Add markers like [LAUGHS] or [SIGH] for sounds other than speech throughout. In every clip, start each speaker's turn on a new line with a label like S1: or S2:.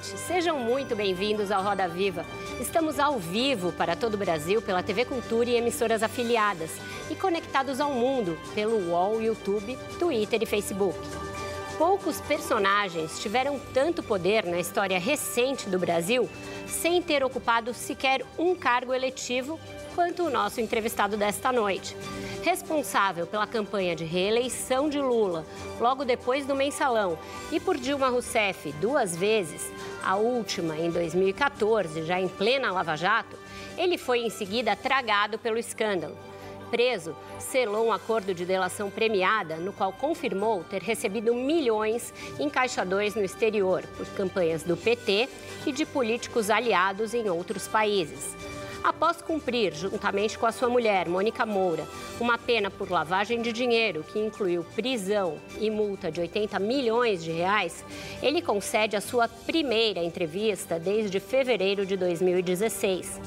S1: Noite. Sejam muito bem-vindos ao Roda Viva. Estamos ao vivo para todo o Brasil pela TV Cultura e emissoras afiliadas e conectados ao mundo pelo UOL, YouTube, Twitter e Facebook. Poucos personagens tiveram tanto poder na história recente do Brasil sem ter ocupado sequer um cargo eletivo quanto o nosso entrevistado desta noite responsável pela campanha de reeleição de Lula logo depois do mensalão e por Dilma Rousseff duas vezes, a última em 2014, já em plena Lava Jato, ele foi em seguida tragado pelo escândalo. Preso, selou um acordo de delação premiada, no qual confirmou ter recebido milhões em caixa 2 no exterior por campanhas do PT e de políticos aliados em outros países após cumprir, juntamente com a sua mulher, Mônica Moura, uma pena por lavagem de dinheiro que incluiu prisão e multa de 80 milhões de reais, ele concede a sua primeira entrevista desde fevereiro de 2016.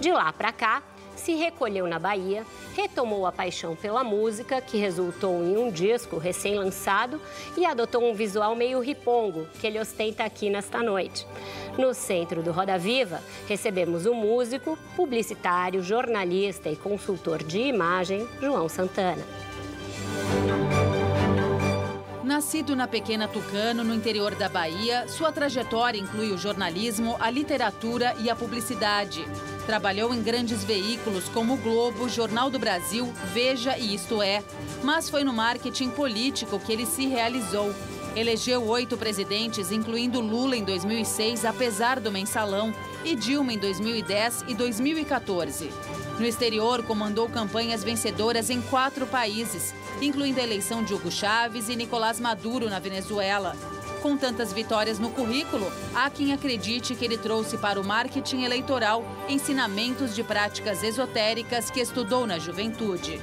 S1: De lá para cá, se recolheu na Bahia, retomou a paixão pela música, que resultou em um disco recém-lançado, e adotou um visual meio ripongo, que ele ostenta aqui nesta noite. No centro do Roda Viva, recebemos o músico, publicitário, jornalista e consultor de imagem, João Santana.
S2: Nascido na pequena Tucano, no interior da Bahia, sua trajetória inclui o jornalismo, a literatura e a publicidade. Trabalhou em grandes veículos como o Globo, Jornal do Brasil, Veja e Isto É. Mas foi no marketing político que ele se realizou. Elegeu oito presidentes, incluindo Lula em 2006, apesar do mensalão, e Dilma em 2010 e 2014. No exterior, comandou campanhas vencedoras em quatro países, incluindo a eleição de Hugo Chávez e Nicolás Maduro na Venezuela. Com tantas vitórias no currículo, há quem acredite que ele trouxe para o marketing eleitoral ensinamentos de práticas esotéricas que estudou na juventude.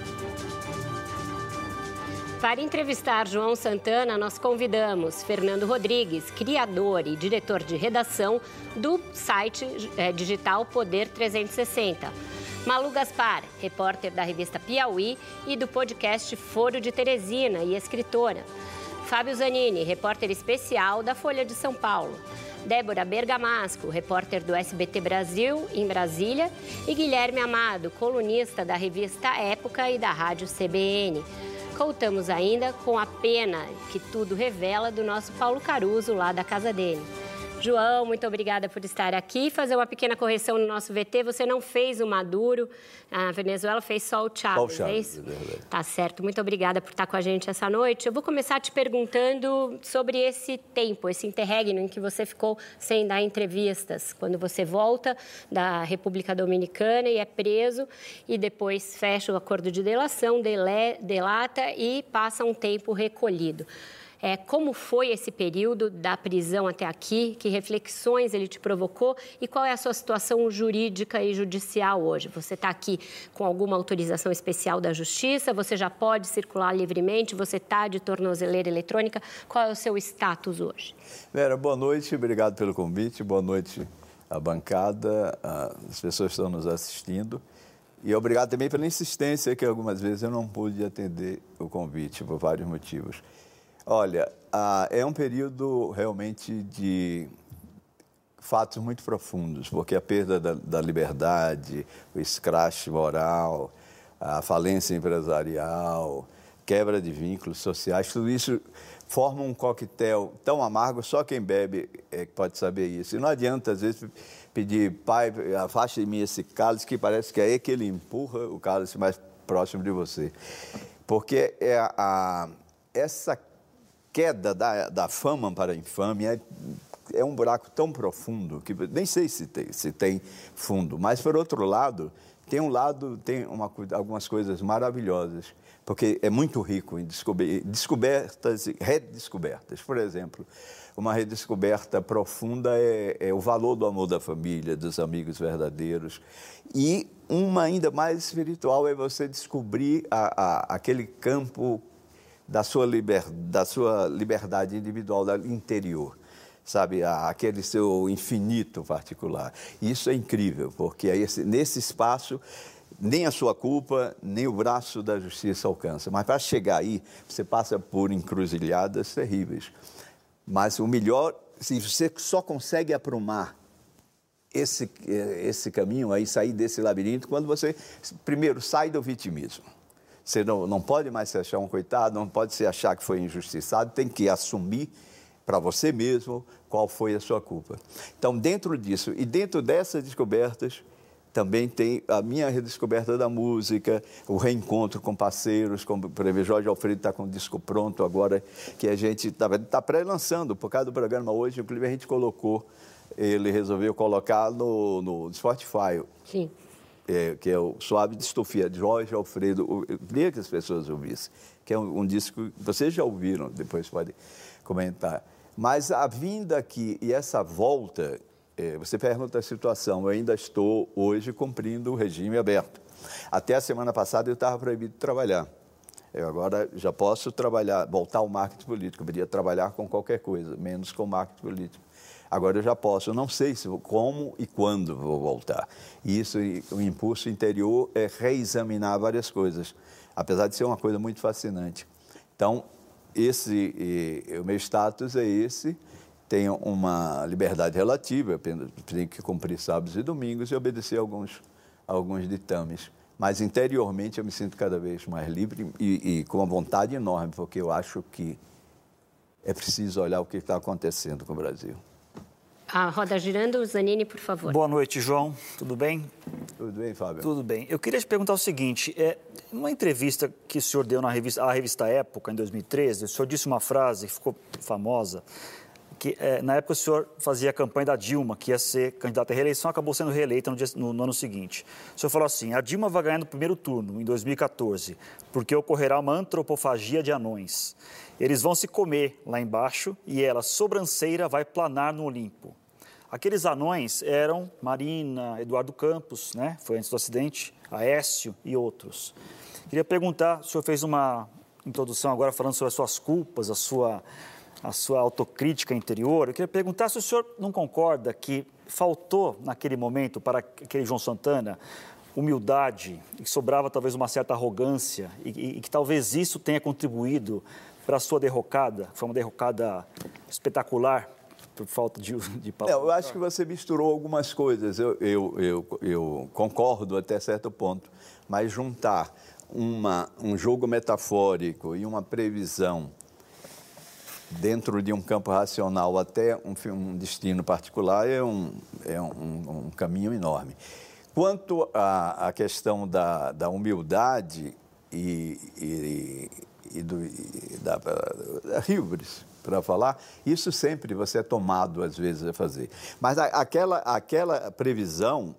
S1: Para entrevistar João Santana, nós convidamos Fernando Rodrigues, criador e diretor de redação do site é, digital Poder 360. Malu Gaspar, repórter da revista Piauí e do podcast Foro de Teresina e escritora. Fábio Zanini, repórter especial da Folha de São Paulo. Débora Bergamasco, repórter do SBT Brasil, em Brasília. E Guilherme Amado, colunista da revista Época e da rádio CBN. Contamos ainda com a pena que tudo revela do nosso Paulo Caruso, lá da casa dele. João, muito obrigada por estar aqui. Fazer uma pequena correção no nosso VT. Você não fez o Maduro, a Venezuela fez só o Chávez,
S3: Chávez
S1: é isso?
S3: É
S1: tá certo. Muito obrigada por estar com a gente essa noite. Eu vou começar te perguntando sobre esse tempo, esse interregno em que você ficou sem dar entrevistas, quando você volta da República Dominicana e é preso e depois fecha o acordo de delação, dele, delata e passa um tempo recolhido. É, como foi esse período da prisão até aqui? Que reflexões ele te provocou? E qual é a sua situação jurídica e judicial hoje? Você está aqui com alguma autorização especial da Justiça? Você já pode circular livremente? Você está de tornozeleira eletrônica? Qual é o seu status hoje?
S3: Vera, boa noite. Obrigado pelo convite. Boa noite à bancada, as pessoas que estão nos assistindo. E obrigado também pela insistência que algumas vezes eu não pude atender o convite por vários motivos. Olha, ah, é um período realmente de fatos muito profundos, porque a perda da, da liberdade, o escrache moral, a falência empresarial, quebra de vínculos sociais, tudo isso forma um coquetel tão amargo, só quem bebe é, pode saber isso. E não adianta, às vezes, pedir, pai, afaste de mim esse cálice, que parece que é aí que ele empurra o cálice mais próximo de você. Porque é a, essa queda da, da fama para a infâmia é, é um buraco tão profundo que nem sei se tem, se tem fundo. Mas, por outro lado, tem um lado, tem uma, algumas coisas maravilhosas. porque é muito rico em descobertas e redescobertas. Por exemplo, uma redescoberta profunda é, é, o valor do amor da família, dos amigos verdadeiros. E uma ainda mais espiritual é você descobrir a, a, aquele campo da sua, liber, da sua liberdade individual interior sabe, aquele seu infinito particular. Isso é incrível, porque aí, nesse espaço nem a sua culpa, nem o braço da justiça alcança. Mas para chegar aí, você passa por encruzilhadas terríveis. Mas o melhor, se você só consegue aprumar esse, esse caminho aí, sair desse labirinto, quando você, primeiro, sai do vitimismo. Você não, não pode mais se achar um coitado, não pode se achar que foi injustiçado, tem que assumir para você mesmo qual foi a sua culpa. Então, dentro disso e dentro dessas descobertas, também tem a minha redescoberta da música, o reencontro com parceiros, como exemplo, Jorge Alfredo está com um disco pronto agora, que a gente está tá, pré-lançando, por causa do programa hoje, inclusive a gente colocou, ele resolveu colocar no, no Spotify.
S1: Sim.
S3: É, que é o Suave Distofia, de Jorge Alfredo. Eu queria que as pessoas ouvissem, que é um, um disco que vocês já ouviram, depois podem comentar. Mas a vinda aqui e essa volta é, você pergunta a situação, eu ainda estou hoje cumprindo o regime aberto. Até a semana passada eu estava proibido de trabalhar. Eu agora já posso trabalhar, voltar ao marketing político. Eu podia trabalhar com qualquer coisa, menos com marketing político. Agora eu já posso. Eu não sei se como e quando vou voltar. E isso, o impulso interior é reexaminar várias coisas, apesar de ser uma coisa muito fascinante. Então, esse, e, o meu status é esse tem uma liberdade relativa, tem que cumprir sábados e domingos e obedecer alguns, alguns ditames. Mas interiormente eu me sinto cada vez mais livre e, e com uma vontade enorme, porque eu acho que é preciso olhar o que está acontecendo com o Brasil.
S1: A roda girando, Zanini, por favor.
S4: Boa noite, João. Tudo bem?
S3: Tudo bem, Fábio?
S4: Tudo bem. Eu queria te perguntar o seguinte: é, numa entrevista que o senhor deu na revista, à revista Época, em 2013, o senhor disse uma frase que ficou famosa que é, na época o senhor fazia a campanha da Dilma, que ia ser candidata à reeleição, acabou sendo reeleita no, dia, no, no, ano seguinte. O senhor falou assim: a Dilma vai ganhar no primeiro turno, em 2014, porque ocorrerá uma antropofagia de anões. Eles vão se comer lá embaixo e ela, sobranceira, vai planar no Olimpo. Aqueles anões eram Marina, Eduardo Campos, né? foi antes do acidente, Aécio e outros. Queria perguntar, o senhor fez uma introdução agora falando sobre as suas culpas, a sua a sua autocrítica interior. Eu queria perguntar se o senhor não concorda que faltou naquele momento para aquele João Santana humildade que sobrava talvez uma certa arrogância e, e, e que talvez isso tenha contribuído para a sua derrocada, foi uma derrocada espetacular por falta de, [LAUGHS] de
S3: palavras. Eu acho que você misturou algumas coisas. Eu, eu, eu, eu, concordo até certo ponto, mas juntar uma, um jogo metafórico e uma previsão dentro de um campo racional até um, um destino particular é um, é um, um caminho enorme. Quanto à, à questão da, da humildade e, e, e, do, e da, da para falar, isso sempre você é tomado, às vezes, a fazer. Mas a, aquela, aquela previsão,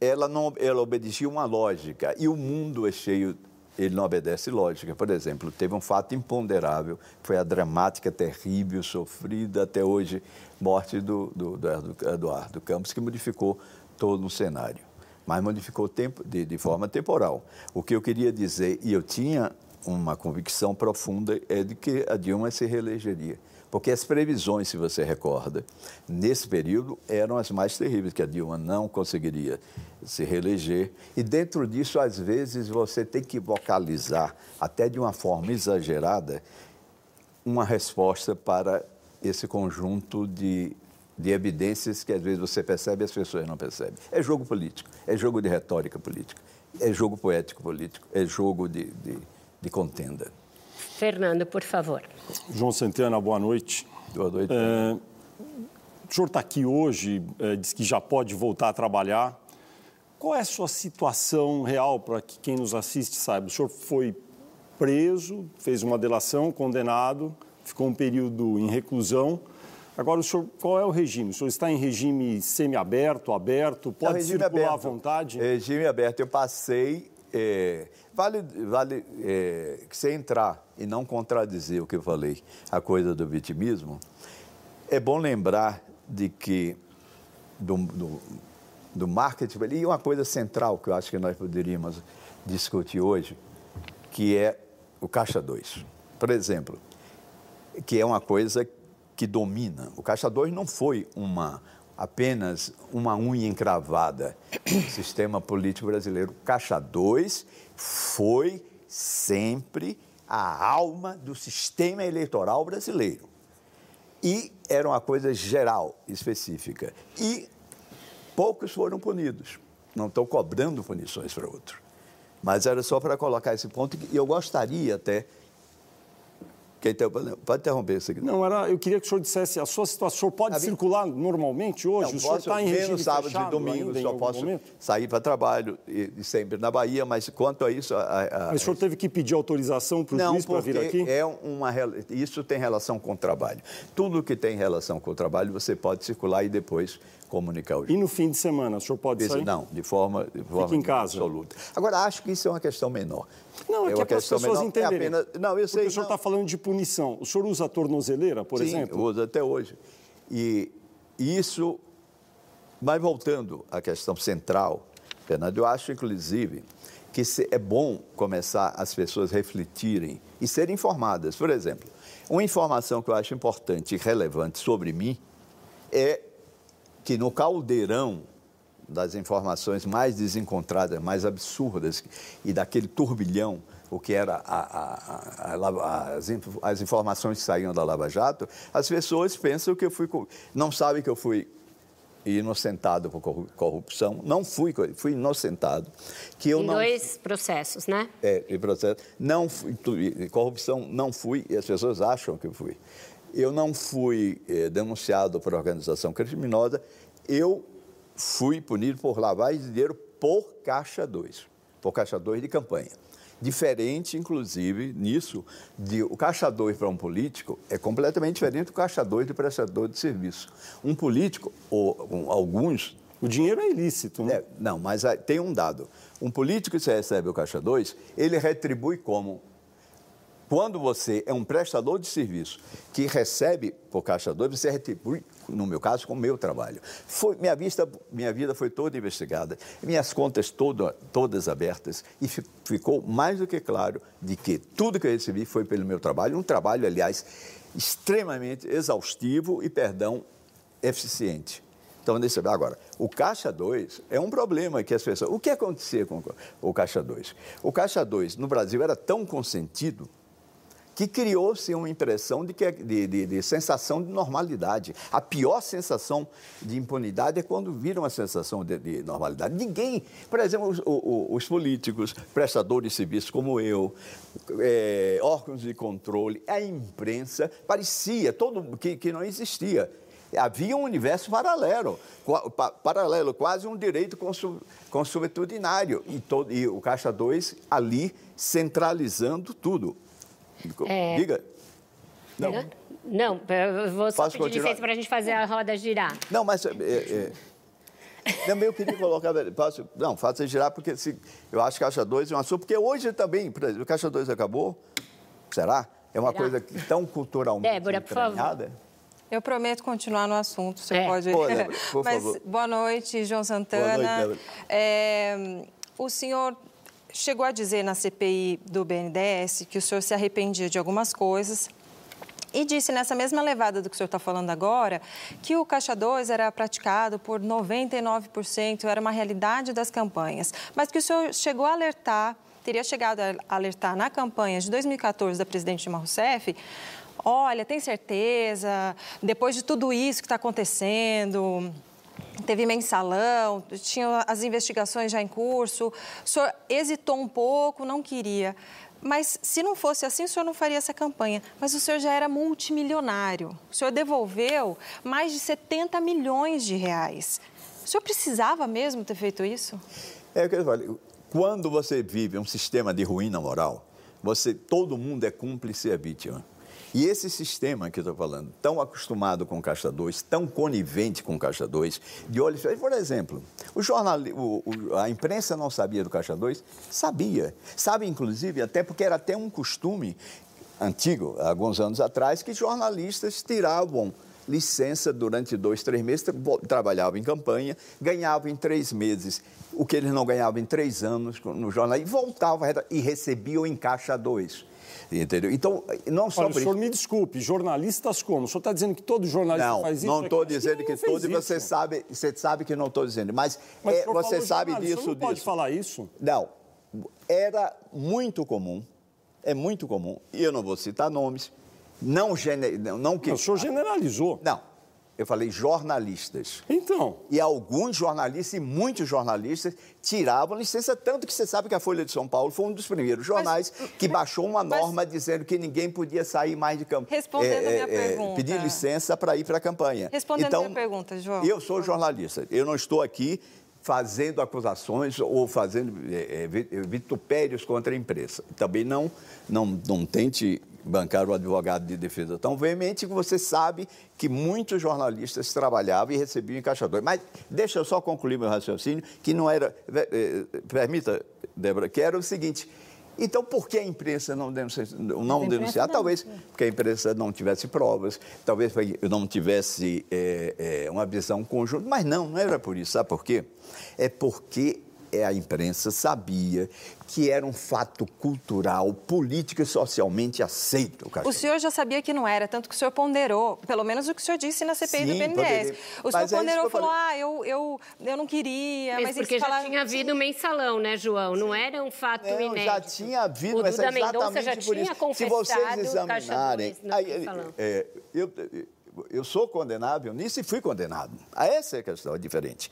S3: ela, não, ela obedecia uma lógica, e o mundo é cheio ele não obedece lógica. Por exemplo, teve um fato imponderável, foi a dramática, terrível, sofrida até hoje, morte do, do, do Eduardo Campos, que modificou todo o cenário. Mas modificou tempo, de, de forma temporal. O que eu queria dizer, e eu tinha uma convicção profunda, é de que a Dilma se reelegeria. Porque as previsões, se você recorda, nesse período eram as mais terríveis, que a Dilma não conseguiria se reeleger. E dentro disso, às vezes, você tem que vocalizar, até de uma forma exagerada, uma resposta para esse conjunto de, de evidências que às vezes você percebe e as pessoas não percebem. É jogo político, é jogo de retórica política, é jogo poético político, é jogo de, de, de contenda.
S1: Fernando, por favor.
S5: João Santana, boa noite.
S3: Boa noite. É,
S5: o senhor está aqui hoje, é, diz que já pode voltar a trabalhar. Qual é a sua situação real para que quem nos assiste saiba? O senhor foi preso, fez uma delação, condenado, ficou um período em reclusão. Agora, o senhor, qual é o regime? O senhor está em regime semiaberto, aberto? Pode circular aberto. à vontade?
S3: Regime aberto. Eu passei é, vale, vale é, você entrar e não contradizer o que eu falei, a coisa do vitimismo. É bom lembrar de que do, do, do marketing, e uma coisa central que eu acho que nós poderíamos discutir hoje, que é o Caixa 2. Por exemplo, que é uma coisa que domina. O Caixa 2 não foi uma apenas uma unha encravada no sistema político brasileiro. Caixa 2 foi sempre a alma do sistema eleitoral brasileiro. E era uma coisa geral, específica. E poucos foram punidos. Não estou cobrando punições para outro. Mas era só para colocar esse ponto e eu gostaria até pode interromper isso aqui.
S5: Não, era, eu queria que o senhor dissesse, a sua situação, o senhor pode a circular normalmente hoje?
S3: Não, o senhor está em regime sábado e domingo, só posso momento? sair para trabalho, e, e, sempre na Bahia, mas quanto a isso... A,
S5: a, mas o senhor teve que pedir autorização para o juiz para vir aqui?
S3: É uma, isso tem relação com o trabalho. Tudo que tem relação com o trabalho, você pode circular e depois comunicar o
S5: E no fim de semana, o senhor pode sair?
S3: Não, de forma, de forma
S5: em casa.
S3: absoluta. Agora, acho que isso é uma questão menor.
S5: Não, é, é que é para as pessoas menor, entenderem. É
S3: apenas... Não, eu sei.
S5: Porque o senhor está falando de punição. O senhor usa a tornozeleira, por
S3: Sim,
S5: exemplo?
S3: Sim, uso até hoje. E isso... Mas voltando à questão central, Fernando, eu acho, inclusive, que é bom começar as pessoas refletirem e serem informadas. Por exemplo, uma informação que eu acho importante e relevante sobre mim é que no caldeirão das informações mais desencontradas, mais absurdas e daquele turbilhão, o que era a, a, a, as, as, informações que saíam da Lava Jato, as pessoas pensam que eu fui, não sabem que eu fui inocentado por corrupção, não fui, fui inocentado. Que eu
S1: em
S3: não,
S1: dois processos, né?
S3: É, em processo. Não fui, corrupção não fui, e as pessoas acham que eu fui. Eu não fui eh, denunciado por organização criminosa, eu fui punido por lavagem de dinheiro por Caixa 2, por Caixa 2 de campanha. Diferente, inclusive, nisso, de o Caixa 2 para um político é completamente diferente do Caixa 2 de prestador de serviço. Um político, ou um, alguns.
S5: O dinheiro é ilícito, né? É,
S3: não, mas tem um dado. Um político que recebe o Caixa 2, ele retribui como quando você é um prestador de serviço que recebe por Caixa 2, você retribui, no meu caso, com o meu trabalho. Foi, minha, vista, minha vida foi toda investigada, minhas contas todo, todas abertas, e ficou mais do que claro de que tudo que eu recebi foi pelo meu trabalho, um trabalho, aliás, extremamente exaustivo e, perdão, eficiente. Então, deixa eu ver. Agora, o Caixa 2 é um problema que as pessoas. O que acontecia com o Caixa 2? O Caixa 2 no Brasil era tão consentido que criou-se uma impressão de, que, é, de, de, de, sensação de normalidade. A pior sensação de impunidade é quando vira uma sensação de, de normalidade. Ninguém, por exemplo, os, os, os, políticos, prestadores de serviços como eu, é, órgãos de controle, a imprensa, parecia todo, que, que não existia. Havia um universo paralelo, paralelo, quase um direito consuetudinário. E, todo, e o Caixa 2 ali centralizando tudo. É... Diga.
S1: Não. Não, eu vou só Posso pedir licença para a gente fazer a roda girar.
S3: Não, mas... É, é, também eu queria colocar... Posso, não, faça girar, porque se, eu acho que Caixa 2 é um assunto... Porque hoje também, por exemplo, o Caixa 2 acabou, será? É uma Será? coisa tão culturalmente
S1: Débora, por favor.
S6: Eu prometo continuar no assunto, você é. pode... Pô, [LAUGHS] Débora, por Mas, favor. boa noite, João Santana. Boa noite, é, o senhor chegou a dizer na CPI do BNDES que o senhor se arrependia de algumas coisas. E disse nessa mesma levada do que o senhor está falando agora, que o Caixa 2 era praticado por 99%, era uma realidade das campanhas. Mas que o senhor chegou a alertar, teria chegado a alertar na campanha de 2014 da presidente Dilma Rousseff, olha, tem certeza, depois de tudo isso que está acontecendo, teve mensalão, tinha as investigações já em curso. O senhor hesitou um pouco, não queria. Mas se não fosse assim, o senhor não faria essa campanha. Mas o senhor já era multimilionário. O senhor devolveu mais de 70 milhões de reais. O senhor precisava mesmo ter feito isso?
S3: É o que eu falo. Quando você vive um sistema de ruína moral, você, todo mundo é cúmplice e é vítima. E esse sistema que eu estou falando, tão acostumado com Caixa 2, tão conivente com Caixa 2, de olhos Por exemplo, o jornal, o, o, a imprensa não sabia do Caixa 2? Sabia. Sabe, inclusive, até porque era até um costume antigo, alguns anos atrás, que jornalistas tiravam licença durante dois, três meses, trabalhavam em campanha, ganhavam em três meses o que eles não ganhavam em três anos no jornal e voltavam e recebiam em caixa dois. Entendeu? Então, não só
S5: Olha,
S3: por
S5: o senhor me desculpe, jornalistas como? O senhor está dizendo que todo jornalista
S3: não,
S5: faz isso?
S3: Não, estou dizendo que todo, e você sabe, você sabe que não estou dizendo, mas,
S5: mas
S3: é, você sabe disso. Você
S5: não
S3: disso.
S5: pode falar isso?
S3: Não, era muito comum, é muito comum, e eu não vou citar nomes, não, não, não que...
S5: Não, o senhor generalizou.
S3: Não, eu falei jornalistas.
S5: Então.
S3: E alguns jornalistas, e muitos jornalistas, tiravam licença, tanto que você sabe que a Folha de São Paulo foi um dos primeiros jornais mas, que baixou uma norma mas, dizendo que ninguém podia sair mais de campanha.
S6: Respondendo é, a minha é, é, pergunta.
S3: Pedir licença para ir para a campanha.
S6: Respondendo
S3: então,
S6: a minha pergunta, João.
S3: Eu sou jornalista, eu não estou aqui fazendo acusações ou fazendo é, é vitupérios contra a imprensa. Também não, não, não tente bancar o advogado de defesa tão veemente que você sabe que muitos jornalistas trabalhavam e recebiam encaixadores. Mas deixa eu só concluir meu raciocínio, que não era. Eh, permita, Débora, que era o seguinte. Então, por que a imprensa não, denuncia, não denunciar? Talvez porque a imprensa não tivesse provas, talvez não tivesse é, é, uma visão conjunta, mas não, não era por isso. Sabe por quê? É porque a imprensa sabia que era um fato cultural, político e socialmente aceito.
S6: O, o senhor já sabia que não era, tanto que o senhor ponderou, pelo menos o que o senhor disse na CPI Sim, do BNDES. Poderia. O senhor mas é ponderou e é falou, ah, eu, eu, eu não queria, mas,
S1: mas porque já tinha havido mensalão, né, João? Não era um fato não, inédito.
S3: Já tinha havido, o mas é exatamente já por isso. Se vocês examinarem... Aí, é, eu, eu sou condenável nisso e fui condenado. Essa é a questão, é diferente.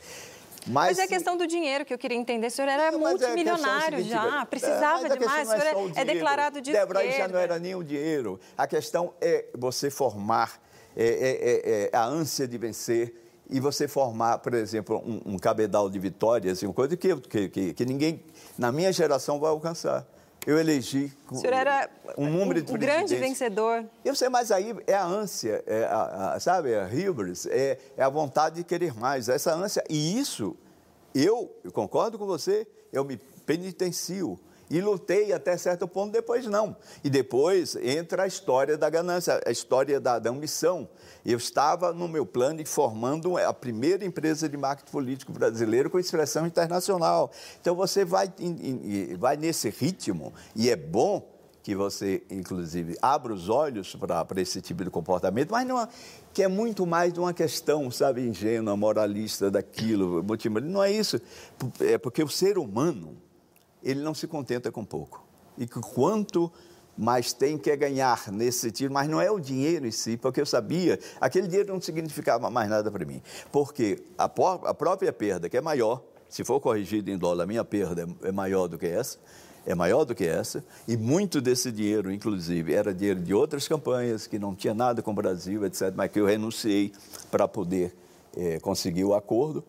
S6: Mas, mas é a questão do dinheiro que eu queria entender. O senhor era é multimilionário é já, precisava é, demais. O senhor é, é, declarado de
S3: Débora,
S6: esquerda.
S3: já não era nem o dinheiro. A questão é você formar é, é, é, a ânsia de vencer e você formar, por exemplo, um, um cabedal de vitórias, uma coisa que, que, que, que ninguém, na minha geração, vai alcançar eu elegi
S6: o senhor era um número de o grande vencedor.
S3: Eu sei, mas aí é a ânsia, é a, a, sabe, a hubris, é, é, a vontade de querer mais, essa ânsia. E isso, eu, eu concordo com você, eu me penitencio e lutei até certo ponto, depois não. E depois entra a história da ganância, a história da, da ambição. Eu estava no meu plano formando a primeira empresa de marketing político brasileiro com expressão internacional. Então você vai, vai nesse ritmo e é bom que você, inclusive, abra os olhos para esse tipo de comportamento, mas não, que é muito mais de uma questão, sabe, ingênua, moralista daquilo, não é isso. É porque o ser humano, ele não se contenta com pouco. E quanto mais tem que ganhar nesse sentido, mas não é o dinheiro em si, porque eu sabia, aquele dinheiro não significava mais nada para mim. Porque a, a, própria perda, que é maior, se for corrigido em dólar, a minha perda é, é maior do que essa, é maior do que essa, e muito desse dinheiro, inclusive, era dinheiro de outras campanhas, que não tinha nada com o Brasil, etc., mas que eu renunciei para poder é, conseguir o acordo.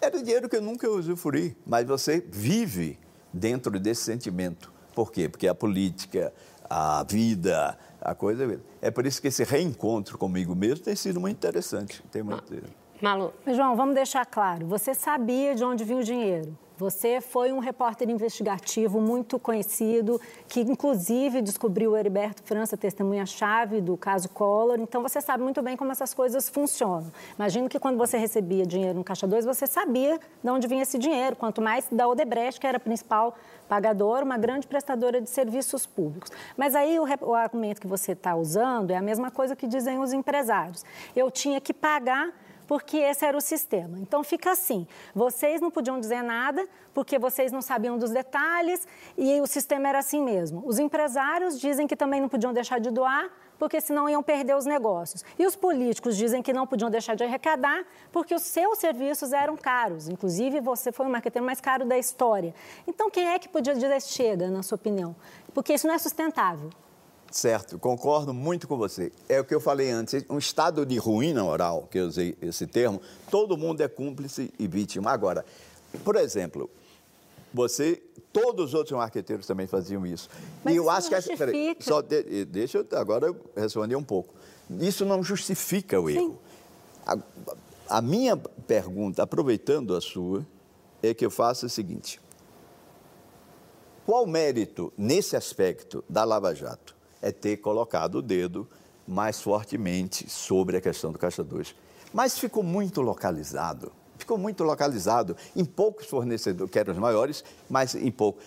S3: Era dinheiro que eu nunca usufruí, mas você vive dentro desse sentimento. Por quê? Porque a política, a vida, a coisa. É por isso que esse reencontro comigo mesmo tem sido muito interessante. Tem muito...
S1: Malu.
S7: João, vamos deixar claro: você sabia de onde vinha o dinheiro. Você foi um repórter investigativo muito conhecido, que inclusive descobriu o Heriberto França, testemunha-chave do caso Collor. Então você sabe muito bem como essas coisas funcionam. Imagino que quando você recebia dinheiro no Caixa 2, você sabia de onde vinha esse dinheiro, quanto mais da Odebrecht, que era a principal pagadora, uma grande prestadora de serviços públicos. Mas aí o, o argumento que você está usando é a mesma coisa que dizem os empresários. Eu tinha que pagar porque esse era o sistema. Então fica assim: vocês não podiam dizer nada porque vocês não sabiam dos detalhes e o sistema era assim mesmo. Os empresários dizem que também não podiam deixar de doar porque senão iam perder os negócios. E os políticos dizem que não podiam deixar de arrecadar porque os seus serviços eram caros. Inclusive, você foi o marqueteiro mais caro da história. Então, quem é que podia dizer chega, na sua opinião? Porque isso não é sustentável.
S3: Certo, concordo muito com você. É o que eu falei antes, um estado de ruína moral, que eu usei esse termo, todo mundo é cúmplice e vítima. Agora, por exemplo, você, todos os outros marqueteiros também faziam isso. Mas e eu acho que. Peraí, só de, deixa eu agora responder um pouco. Isso não justifica o erro. A, a minha pergunta, aproveitando a sua, é que eu faço o seguinte: qual o mérito nesse aspecto da Lava Jato? É ter colocado o dedo mais fortemente sobre a questão do Caixa 2. Mas ficou muito localizado ficou muito localizado em poucos fornecedores, que eram os maiores, mas em pouco.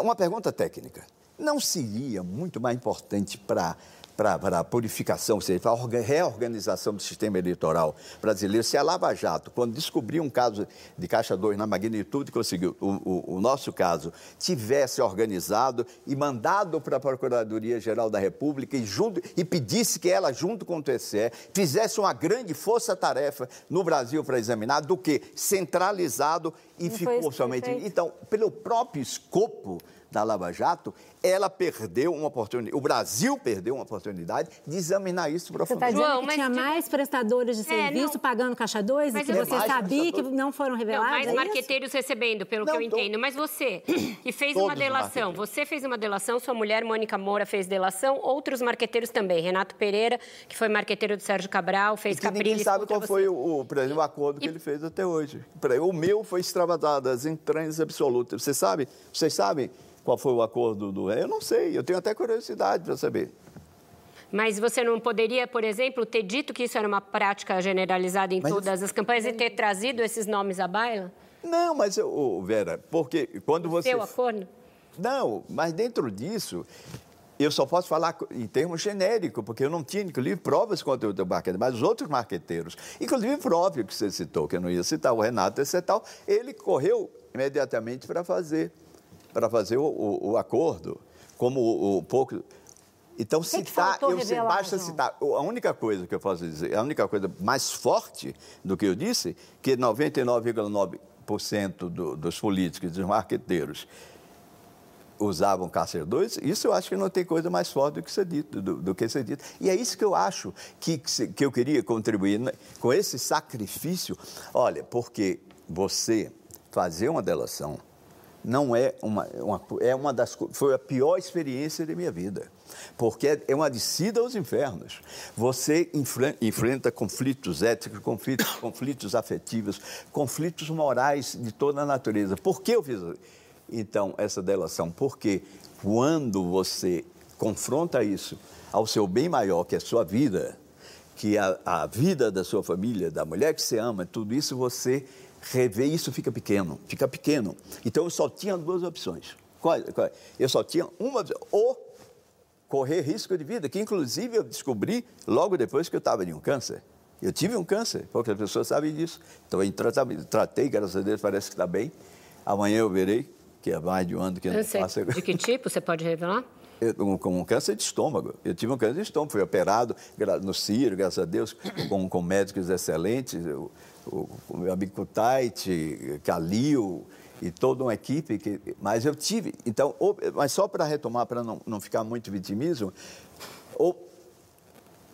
S3: Uma pergunta técnica. Não seria muito mais importante para para a purificação, ou seja, para a reorganização do sistema eleitoral brasileiro. Se a Lava Jato, quando descobriu um caso de Caixa 2 na magnitude que conseguiu, o, o, o nosso caso, tivesse organizado e mandado para a Procuradoria-Geral da República e, junto, e pedisse que ela, junto com o TSE, fizesse uma grande força-tarefa no Brasil para examinar, do que centralizado e, e ficou somente. Então, pelo próprio escopo da Lava Jato, ela perdeu uma oportunidade, o Brasil perdeu uma oportunidade de examinar isso profundamente.
S7: Você está dizendo que tinha mais prestadores de é, serviço pagando Caixa 2 e que você sabia que não foram revelados? Não,
S1: mais é marqueteiros recebendo, pelo não, que eu tô... entendo. Mas você, que fez uma delação, você fez uma delação, sua mulher, Mônica Moura, fez delação, outros marqueteiros também. Renato Pereira, que foi marqueteiro do Sérgio Cabral, fez Capriles.
S3: Ninguém sabe qual você. foi o, o, exemplo, o acordo que e... ele fez até hoje. O meu foi extravasado, as entranhas absolutas. Você sabe? Vocês sabem? Qual foi o acordo do. Eu não sei, eu tenho até curiosidade para saber.
S1: Mas você não poderia, por exemplo, ter dito que isso era uma prática generalizada em mas, todas as campanhas e ter trazido esses nomes à baila?
S3: Não, mas, oh, Vera, porque quando você.
S1: Seu acordo?
S3: Não, mas dentro disso, eu só posso falar em termos genéricos, porque eu não tinha, inclusive, provas contra o marqueteiro, mas os outros marqueteiros, inclusive o próprio que você citou, que eu não ia citar, o Renato, esse tal, ele correu imediatamente para fazer para fazer o, o, o, acordo, como o, o pouco. Então, que citar, que eu revelar, basta então? citar. A única coisa que eu posso dizer, a única coisa mais forte do que eu disse, que 99,9% do, dos políticos, dos marqueteiros, usavam cárcer 2, isso eu acho que não tem coisa mais forte do que ser dito. Do, do, que ser dito. E é isso que eu acho que, que eu queria contribuir né, com esse sacrifício. Olha, porque você fazer uma delação não é uma, uma, é uma das foi a pior experiência da minha vida porque é uma descida aos infernos. Você enfrenta conflitos éticos conflitos, [COUGHS] conflitos afetivos conflitos morais de toda a natureza. Por que eu fiz então essa delação porque quando você confronta isso ao seu bem maior que é a sua vida que a, a vida da sua família da mulher que você ama tudo isso você rever isso fica pequeno, fica pequeno. Então eu só tinha duas opções. Qual, qual? Eu só tinha uma opção, ou correr risco de vida, que inclusive eu descobri logo depois que eu estava de um câncer. Eu tive um câncer, poucas pessoas sabem disso. Então eu tratei, graças a Deus, parece que está bem. Amanhã eu verei, que é mais de um ano que eu não faço.
S1: De que tipo, você pode revelar?
S3: Eu, com um câncer de estômago. Eu tive um câncer de estômago, fui operado no Ciro, graças a Deus, com, com médicos excelentes. Eu, o, o meu amigo Kutaiti, Calil e toda uma equipe, que, mas eu tive. Então, ou, mas só para retomar, para não, não ficar muito vitimismo, ou,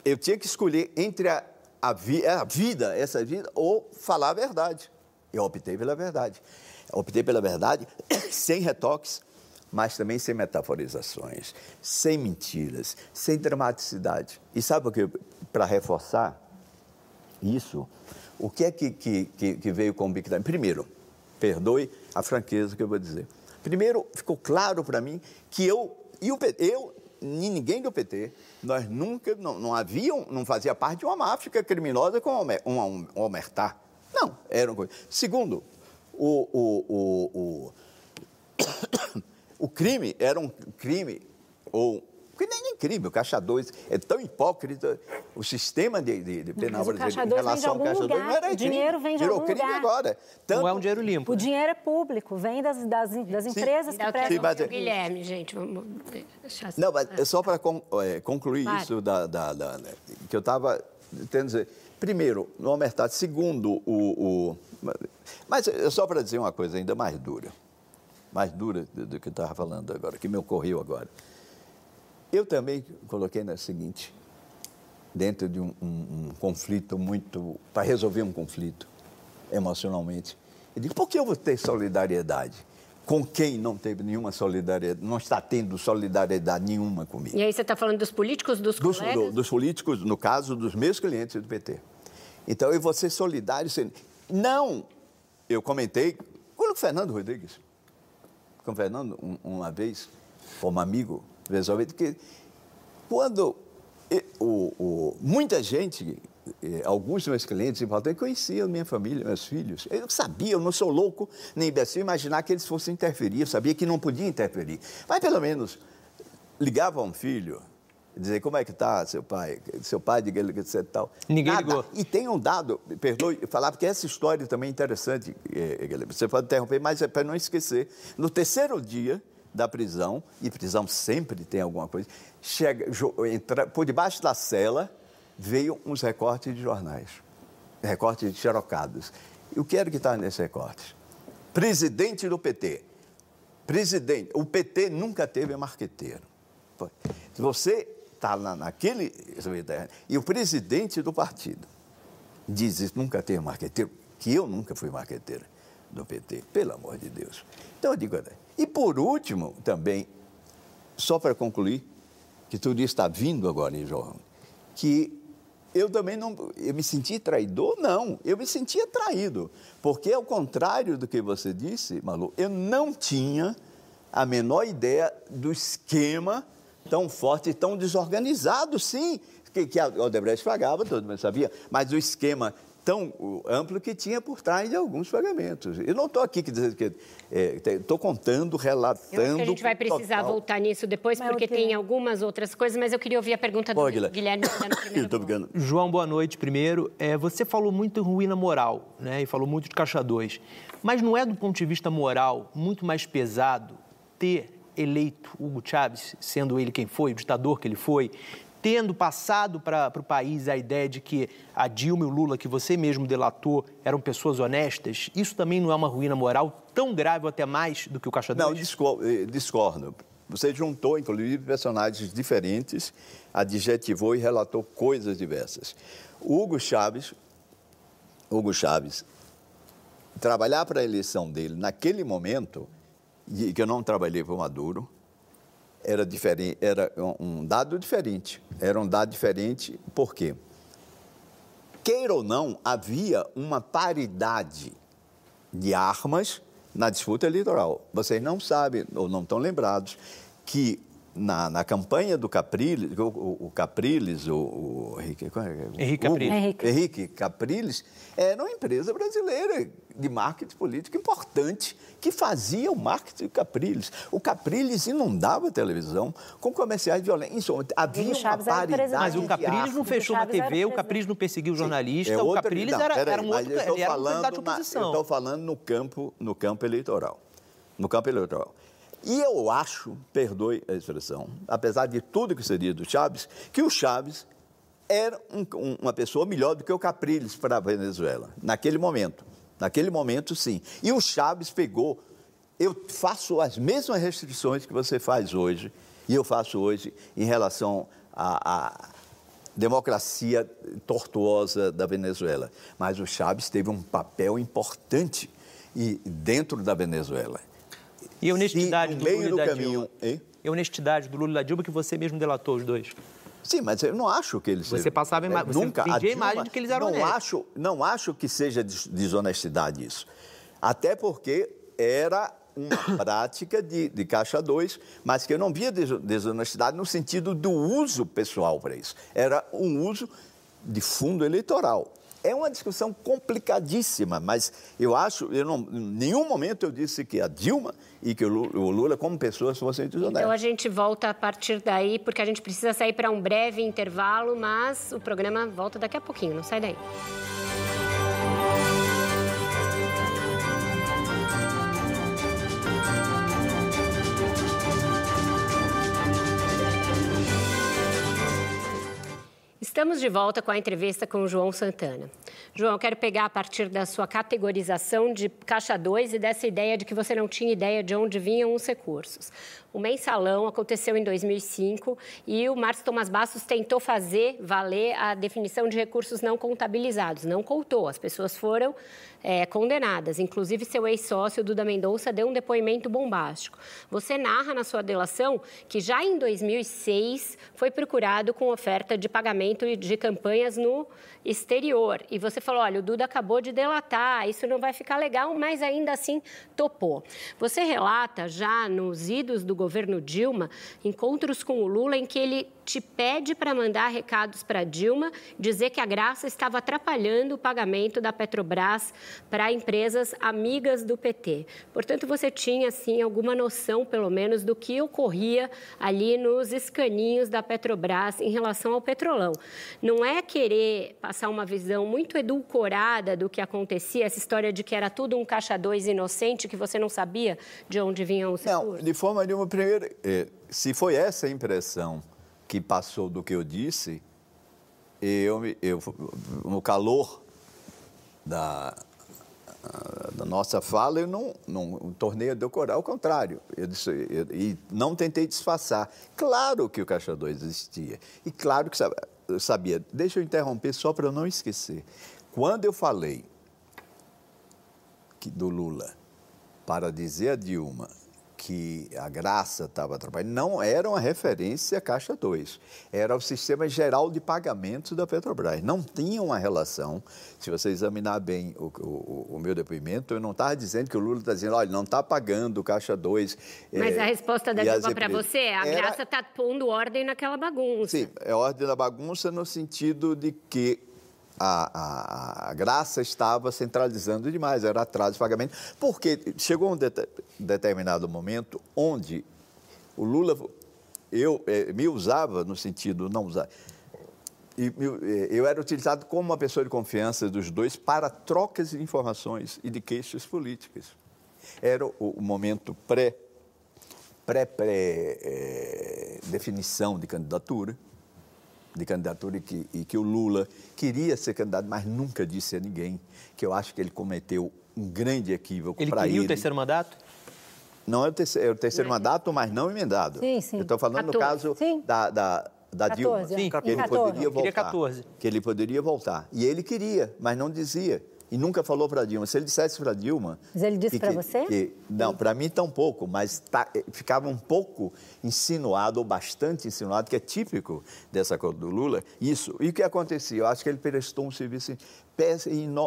S3: eu tinha que escolher entre a, a, vi, a vida, essa vida, ou falar a verdade. Eu optei pela verdade. optei pela verdade [COUGHS] sem retoques, mas também sem metaforizações, sem mentiras, sem dramaticidade. E sabe o que? Para reforçar isso, o que é que, que, que veio com o Big Time? Primeiro, perdoe a franqueza que eu vou dizer. Primeiro, ficou claro para mim que eu e o eu ninguém do PT, nós nunca, não, não não fazia parte de uma máfia criminosa com uma, um omertá. Não, era uma coisa. Segundo, o, o, o, o, [COUGHS] o crime era um crime ou porque nem, nem crime, o Caixa 2 é tão hipócrita, o sistema de, de, de penal brasileiro em relação ao Caixa 2 não era
S7: o dinheiro vem de
S3: virou
S7: algum
S3: crime
S7: lugar.
S3: agora.
S8: Tanto... Não é um dinheiro limpo.
S7: O né? dinheiro é público, vem das, das, das empresas Sim. que prestam. Sim,
S1: mas... É- Guilherme, gente, vamos
S3: assim. Não, mas é só para é, concluir claro. isso da, da, da, que eu estava tentando dizer. Primeiro, no mercado. Segundo, o, o... Mas é só para dizer uma coisa ainda mais dura, mais dura do que eu estava falando agora, que me ocorreu agora. Eu também coloquei na seguinte, dentro de um, um, um conflito muito. para resolver um conflito emocionalmente. Eu digo, por que eu vou ter solidariedade? com quem não teve nenhuma solidariedade, não está tendo solidariedade nenhuma comigo.
S1: E aí você está falando dos políticos, dos, dos colegas?
S3: Do, dos políticos, no caso dos meus clientes do PT. Então, eu vou ser solidário. Não, eu comentei com o Fernando Rodrigues, com o Fernando, um, uma vez, como amigo, pessoalmente, que quando o, o, muita gente alguns dos meus clientes importantes conheciam minha família, meus filhos. Eu sabia, eu não sou louco nem imbecil imaginar que eles fossem interferir. Eu sabia que não podia interferir. Mas pelo menos ligava a um filho, dizer como é que está seu pai, seu pai diga ele que você tal.
S8: Ninguém Nada. ligou.
S3: E tem um dado, perdoe falar, porque essa história também é interessante, eh, Você pode interromper, mas é para não esquecer. No terceiro dia da prisão, e prisão sempre tem alguma coisa, chega, entra, por debaixo da cela veio uns recortes de jornais, recortes de xerocados. E o que era que estava nesses recortes? Presidente do PT. Presidente. O PT nunca teve marqueteiro. Você está lá naquele. E o presidente do partido diz isso, nunca teve marqueteiro, que eu nunca fui marqueteiro do PT, pelo amor de Deus. Então eu digo, e por último, também, só para concluir, que tudo isso está vindo agora em João, que eu também não. Eu me senti traidor? Não, eu me sentia traído. Porque, ao contrário do que você disse, Malu, eu não tinha a menor ideia do esquema tão forte e tão desorganizado, sim, que, que a Odebrecht pagava, todo mundo sabia, mas o esquema tão amplo que tinha por trás de alguns pagamentos. Eu não estou aqui dizendo que estou é, contando, relatando. Eu acho
S1: que a gente vai precisar total. voltar nisso depois, mas porque tem algumas outras coisas, mas eu queria ouvir a pergunta do Guilherme. Guilherme
S8: primeiro. [COUGHS] João, boa noite. Primeiro, é, você falou muito em ruína moral, né? E falou muito de caixa 2. Mas não é do ponto de vista moral muito mais pesado ter eleito Hugo Chávez, sendo ele quem foi, o ditador que ele foi, tendo passado para o país a ideia de que a Dilma e o Lula, que você mesmo delatou, eram pessoas honestas, isso também não é uma ruína moral tão grave ou até mais do que o Caixa 2?
S3: Não, eh, discordo. Você juntou, inclusive, personagens diferentes, adjetivou e relatou coisas diversas. Hugo Chaves, Hugo Chaves, trabalhar para a eleição dele naquele momento, e que eu não trabalhei para o Maduro, era, diferente, era um dado diferente. Era um dado diferente, por quê? Queira ou não, havia uma paridade de armas na disputa eleitoral. Vocês não sabem, ou não estão lembrados, que na, na campanha do Capriles, o, o Capriles, o, o Henrique,
S8: é? Henrique Capriles.
S3: Henrique. Henrique Capriles era uma empresa brasileira de marketing político importante que fazia o marketing do Capriles. O Capriles inundava a televisão com comerciais violentos. Havia uma paridade
S8: Mas o Capriles não fechou uma TV, o Capriles não perseguiu o jornalista, é o Capriles não, era, era um outro, ele era um de oposição.
S3: eu estou falando no campo, no campo eleitoral. No campo eleitoral. E eu acho, perdoe a expressão, apesar de tudo que seria do Chaves, que o Chaves era um, um, uma pessoa melhor do que o Capriles para a Venezuela, naquele momento. Naquele momento, sim. E o Chaves pegou. Eu faço as mesmas restrições que você faz hoje, e eu faço hoje em relação à, democracia tortuosa da Venezuela. Mas o Chaves teve um papel importante e dentro da Venezuela.
S8: E a honestidade do Lula e da caminho? E a honestidade do Lula e da Dilma que você mesmo delatou os dois?
S3: Sim, mas eu não acho que eles
S8: Você passava a imagem, nunca a, Dilma, imagem de que eles eram
S3: não
S8: honestos.
S3: Acho, não acho que seja desonestidade isso. Até porque era uma [COUGHS] prática de, de caixa 2, mas que eu não via desonestidade no sentido do uso pessoal para isso. Era um uso de fundo eleitoral. É uma discussão complicadíssima, mas eu acho, eu não, em nenhum momento eu disse que a Dilma e que o Lula, como pessoas, fossem desonestas.
S1: Então a gente volta a partir daí, porque a gente precisa sair para um breve intervalo, mas o programa volta daqui a pouquinho, não sai daí. Estamos de volta com a entrevista com o João Santana. João, eu quero pegar a partir da sua categorização de caixa 2 e dessa ideia de que você não tinha ideia de onde vinham os recursos. O mensalão aconteceu em 2005 e o Márcio Tomás Bastos tentou fazer valer a definição de recursos não contabilizados. Não contou, as pessoas foram é, condenadas. Inclusive, seu ex-sócio, Duda Mendonça, deu um depoimento bombástico. Você narra na sua delação que já em 2006 foi procurado com oferta de pagamento de campanhas no exterior. E você falou: olha, o Duda acabou de delatar, isso não vai ficar legal, mas ainda assim topou. Você relata já nos idos do governo Dilma encontros com o Lula em que ele te pede para mandar recados para Dilma, dizer que a graça estava atrapalhando o pagamento da Petrobras para empresas amigas do PT. Portanto, você tinha, assim, alguma noção, pelo menos, do que ocorria ali nos escaninhos da Petrobras em relação ao petrolão. Não é querer passar uma visão muito edulcorada do que acontecia, essa história de que era tudo um caixa dois inocente, que você não sabia de onde vinham os recursos?
S3: Não, de forma nenhuma. Primeiro, eh, se foi essa a impressão que passou do que eu disse, eu, eu no calor da, da nossa fala, eu não, não tornei a decorar, ao contrário, eu disse, eu, e não tentei disfarçar. Claro que o Caixa 2 existia, e claro que eu sabia. Deixa eu interromper só para eu não esquecer. Quando eu falei que, do Lula para dizer a Dilma que a graça estava atrapalhando, não era uma referência à Caixa 2, era o sistema geral de pagamentos da Petrobras. Não tinha uma relação, se você examinar bem o, o, o meu depoimento, eu não estava dizendo que o Lula está dizendo, olha, não está pagando Caixa 2.
S1: Mas é, a resposta da Dilma para você é, a era... graça está pondo ordem naquela bagunça.
S3: Sim, é ordem da bagunça no sentido de que a, a, a, graça estava centralizando demais, era atraso de pagamento, porque chegou um de, determinado momento onde o Lula, eu é, me usava no sentido não usar, e eh, eu era utilizado como uma pessoa de confiança dos dois para trocas de informações e de queixas políticas. Era o, o momento pré, pré, pré é, de candidatura de candidatura e que, e que o Lula queria ser candidato, mas nunca disse a ninguém, que eu acho que ele cometeu um grande equívoco
S8: para ele. Ele queria o terceiro mandato?
S3: Não é o terceiro, é o terceiro é. mandato, mas não emendado.
S7: Sim, sim.
S3: Eu estou falando 14. no caso sim. da, da, da 14, Dilma.
S8: Sim,
S3: que ele poderia voltar.
S8: Queria 14.
S3: Que ele poderia voltar. E ele queria, mas não dizia e nunca falou para Dilma. Se ele dissesse para Dilma.
S7: Mas ele disse para você?
S3: Que, não, para mim tão pouco, mas tá, eh, ficava um pouco insinuado, ou bastante insinuado, que é típico dessa coisa do Lula, isso. E o que acontecia? Eu acho que ele prestou um serviço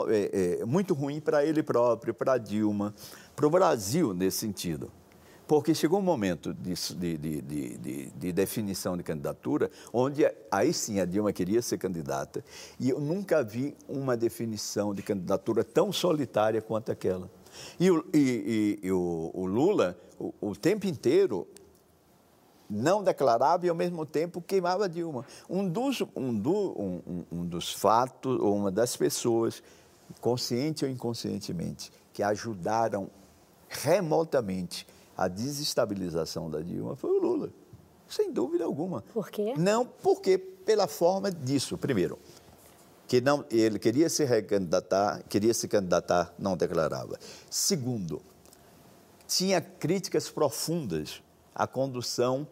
S3: é, é, muito ruim para ele próprio, para Dilma, para o Brasil nesse sentido. Porque chegou um momento de, de, de, de, definição de candidatura, onde aí sim a Dilma queria ser candidata, e eu nunca vi uma definição de candidatura tão solitária quanto aquela. E o, e, e, e o, o Lula, o, o, tempo inteiro, não declarava e, ao mesmo tempo, queimava Dilma. Um dos, um, do, um, um dos fatos, ou uma das pessoas, consciente ou inconscientemente, que ajudaram remotamente a desestabilização da Dilma foi o Lula, sem dúvida alguma.
S7: Por quê?
S3: Não, porque pela forma disso. Primeiro, que não, ele queria se recandidatar, queria se candidatar, não declarava. Segundo, tinha críticas profundas à condução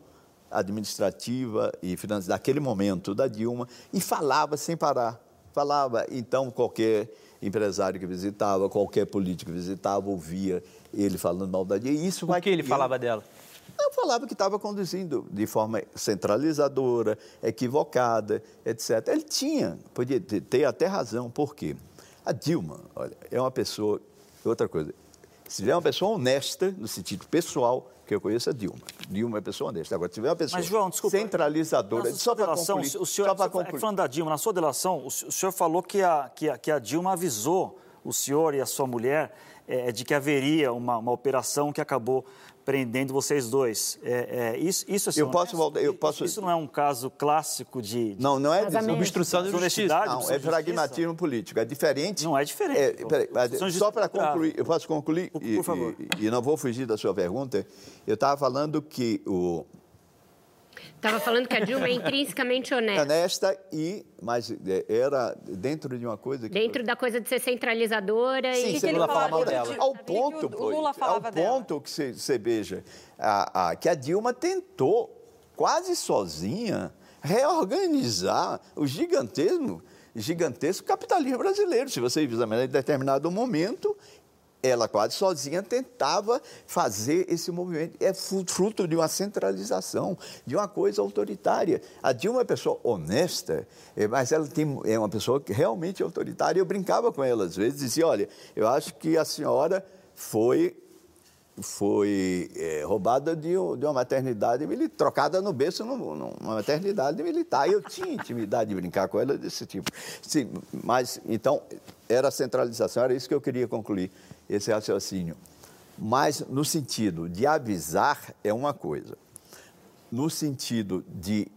S3: administrativa e financeira daquele momento da Dilma e falava sem parar. Falava, então, qualquer empresário que visitava, qualquer político que visitava, ouvia ele falando mal da E isso
S8: vai. O que ele falava dela?
S3: Eu falava que estava conduzindo de forma centralizadora, equivocada, etc. Ele tinha, podia ter até razão, por quê? A Dilma, olha, é uma pessoa. Outra coisa, se tiver uma pessoa honesta, no sentido pessoal, que eu conheço a Dilma. Dilma é pessoa honesta. Agora, se tiver uma pessoa Mas, João, desculpa, centralizadora...
S4: Só para concluir, o senhor, só para concluir. Falando da Dilma, na sua delação, o senhor falou que a, que a, que a Dilma avisou o senhor e a sua mulher é, de que haveria uma, uma operação que acabou prendendo vocês dois. É, é, isso, isso assim,
S3: eu posso voltar, eu posso.
S4: Isso não é um caso clássico de,
S3: de... não, não é
S8: de obstrução de justiça.
S3: Não, é pragmatismo político. É diferente.
S4: Não é diferente. É,
S3: peraí, só para concluir, eu posso concluir
S4: por, por favor.
S3: E, e, não vou fugir da sua pergunta. Eu estava falando que o
S1: Estava falando que a Dilma é intrinsecamente honesta.
S3: Honesta e, mas é, era dentro de uma coisa que...
S1: Dentro da coisa de ser centralizadora
S3: Sim,
S1: e...
S3: você Lula falava mal dela. Ao ponto, o Lula falava ao ponto dela. que você, você veja a, a, que a Dilma tentou, quase sozinha, reorganizar o gigantesco, gigantesco capitalismo brasileiro. Se você examinar em determinado momento, ela quase sozinha tentava fazer esse movimento. É fruto de uma centralização, de uma coisa autoritária. A Dilma é uma pessoa honesta, é, mas ela tem, é uma pessoa realmente autoritária. Eu brincava com ela às vezes, dizia, olha, eu acho que a senhora foi foi é, roubada de, de, uma maternidade militar, trocada no berço numa maternidade militar. Eu tinha intimidade de brincar com ela desse tipo. Sim, mas, então, era centralização, era isso que eu queria concluir esse raciocínio. Mas no sentido de avisar é uma coisa. No sentido de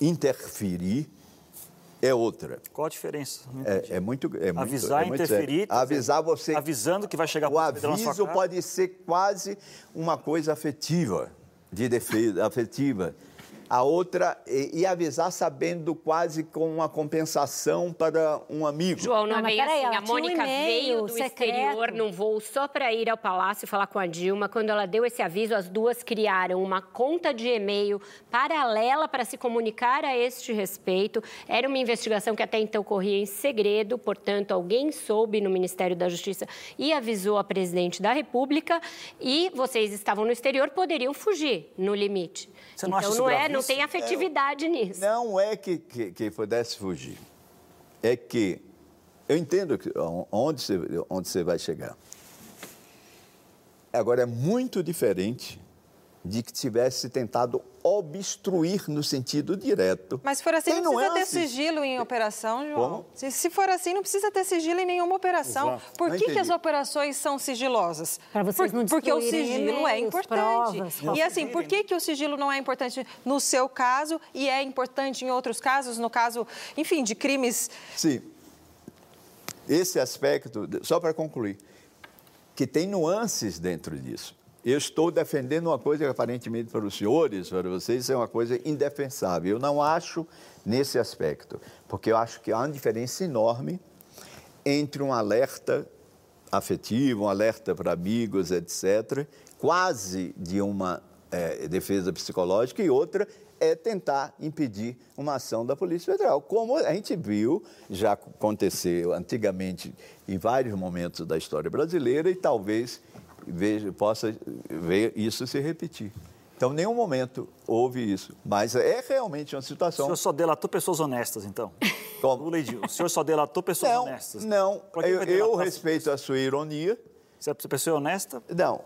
S3: interferir é outra.
S4: Qual a diferença?
S3: É, é, muito, é
S4: Avisar,
S3: muito, é
S4: interferir.
S3: Avisar você.
S4: Avisando que vai chegar
S3: O aviso pode ser quase uma coisa afetiva, de defesa afetiva a outra e, e, avisar sabendo quase com uma compensação para um amigo.
S1: João, não, não é assim. a Mônica um veio do secreto. exterior num voo só para ir ao palácio falar com a Dilma. Quando ela deu esse aviso, as duas criaram uma conta de e-mail paralela para se comunicar a este respeito. Era uma investigação que até então corria em segredo, portanto, alguém soube no Ministério da Justiça e avisou a presidente da República. E vocês estavam no exterior, poderiam fugir no limite.
S4: Você não
S1: então,
S4: acha
S1: não
S4: é,
S1: não tem afetividade
S3: é,
S1: nisso.
S3: Não é que, que, que, pudesse fugir. É que eu entendo que, onde, você, onde você vai chegar. Agora, é muito diferente de que tivesse tentado obstruir no sentido direto.
S6: Mas se for assim, não precisa ter sigilo em operação, João. Se, se, for assim, não precisa ter sigilo em nenhuma operação. Exato. Por que, que, as operações são sigilosas?
S7: Para vocês
S6: por,
S7: não
S6: Porque o sigilo é importante.
S7: Provas,
S6: e assim, por que, que o sigilo não é importante no seu caso e é importante em outros casos, no caso, enfim, de crimes...
S3: Sim. Esse aspecto, só para concluir, que tem nuances dentro disso. Eu estou defendendo uma coisa que aparentemente para os senhores, para vocês, é uma coisa indefensável. Eu não acho nesse aspecto, porque eu acho que há uma diferença enorme entre um alerta afetivo, um alerta para amigos, etc., quase de uma é, defesa psicológica, e outra é tentar impedir uma ação da Polícia Federal, como a gente viu, já aconteceu antigamente em vários momentos da história brasileira e talvez veja, possa ver isso se repetir. Então, em nenhum momento houve isso. Mas é realmente uma situação.
S4: O senhor só delatou pessoas honestas, então? [LAUGHS]
S3: Como?
S4: Lula o senhor só delatou pessoas
S3: não,
S4: honestas?
S3: Não, eu, eu respeito a sua ironia.
S4: Você é pessoa honesta?
S3: Não.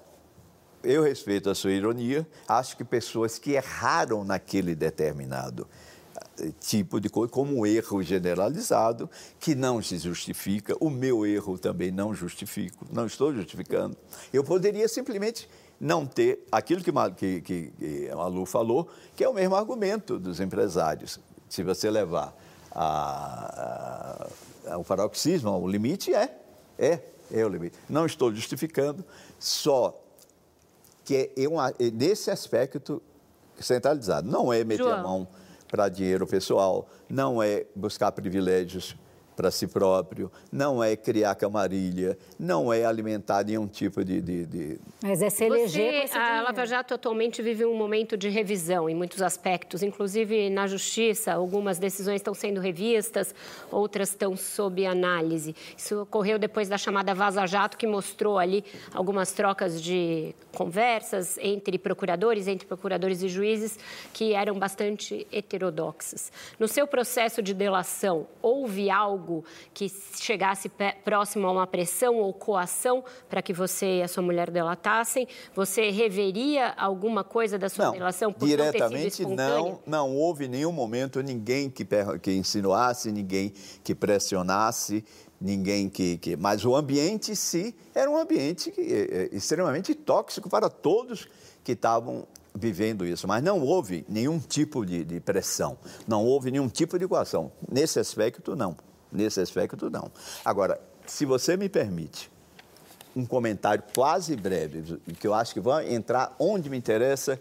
S3: Eu respeito a sua ironia. Acho que pessoas que erraram naquele determinado tipo de coisa, como um erro generalizado, que não se justifica. O meu erro também não justifico, não estou justificando. Eu poderia simplesmente não ter aquilo que, que, que a Malu falou, que é o mesmo argumento dos empresários. Se você levar a, a, ao paroxismo, ao limite, é, é, é o limite. Não estou justificando, só que é, uma, é nesse aspecto centralizado. Não é meter João. a mão para dinheiro pessoal, não é buscar privilégios para si próprio, não é criar camarilha, não é alimentar nenhum tipo de. de, de...
S7: Mas é se eleger.
S1: Você, a Lava Jato atualmente vive um momento de revisão em muitos aspectos, inclusive na Justiça, algumas decisões estão sendo revistas, outras estão sob análise. Isso ocorreu depois da chamada Vaza Jato, que mostrou ali algumas trocas de conversas entre procuradores, entre procuradores e juízes, que eram bastante heterodoxas. No seu processo de delação, houve algo algo que chegasse próximo a uma pressão ou coação para que você e a sua mulher delatassem? Você reveria alguma coisa da sua
S3: não,
S1: relação
S3: por diretamente não, não, não houve nenhum momento ninguém que, que insinuasse, ninguém que pressionasse, ninguém que, que... Mas o ambiente em si era um ambiente que, é, extremamente tóxico para todos que estavam vivendo isso, mas não houve nenhum tipo de, de, pressão, não houve nenhum tipo de coação. Nesse aspecto, não. Nesse aspecto, não. Agora, se você me permite um comentário quase breve, que eu acho que vai entrar onde me interessa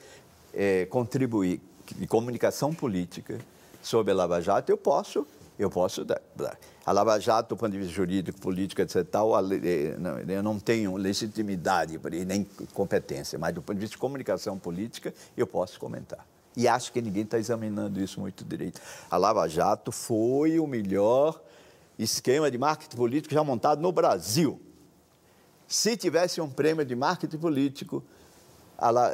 S3: é, contribuir de comunicação política sobre a Lava Jato, eu posso, eu posso dar. A Lava Jato, do ponto de vista jurídico, político, etc., tal, eu não tenho legitimidade nem competência, mas do ponto de vista de comunicação política, eu posso comentar. E acho que ninguém está examinando isso muito direito. A Lava Jato foi o melhor esquema de marketing político já montado no Brasil. Se tivesse um prêmio de marketing político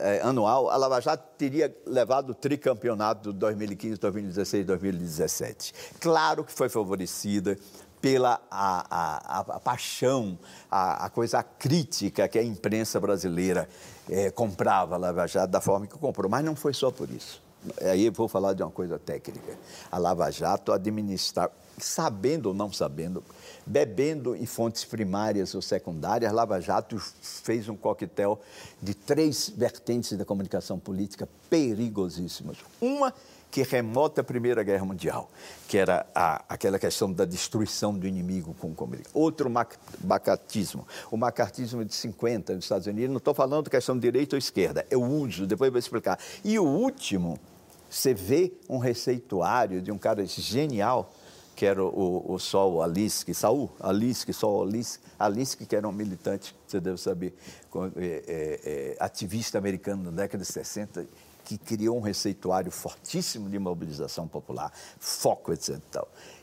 S3: é, anual, a Lava Jato teria levado o tricampeonato de 2015, 2016 2017. Claro que foi favorecida pela a, a, a paixão, a, a, coisa crítica que a imprensa brasileira é, comprava a Lava Jato da forma que comprou. Mas não foi só por isso. Aí eu vou falar de uma coisa técnica. A Lava Jato administrar, sabendo ou não sabendo, bebendo em fontes primárias ou secundárias, Lava Jato fez um coquetel de três vertentes da comunicação política perigosíssimas. Uma que remota a Primeira Guerra Mundial, que era a, aquela questão da destruição do inimigo com o comunismo. Outro macartismo, o macartismo de 50 nos Estados Unidos, não estou falando questão de direita ou esquerda, é o uso, depois eu vou explicar. E o último, você vê um receituário de um cara genial, que era o, o Sol Alice, Saul Alice, Sol Alice, Alice, que era um militante, você deve saber, é, é, é, ativista americano na década de 60, que criou um receituário fortíssimo de mobilização popular, foco, etc.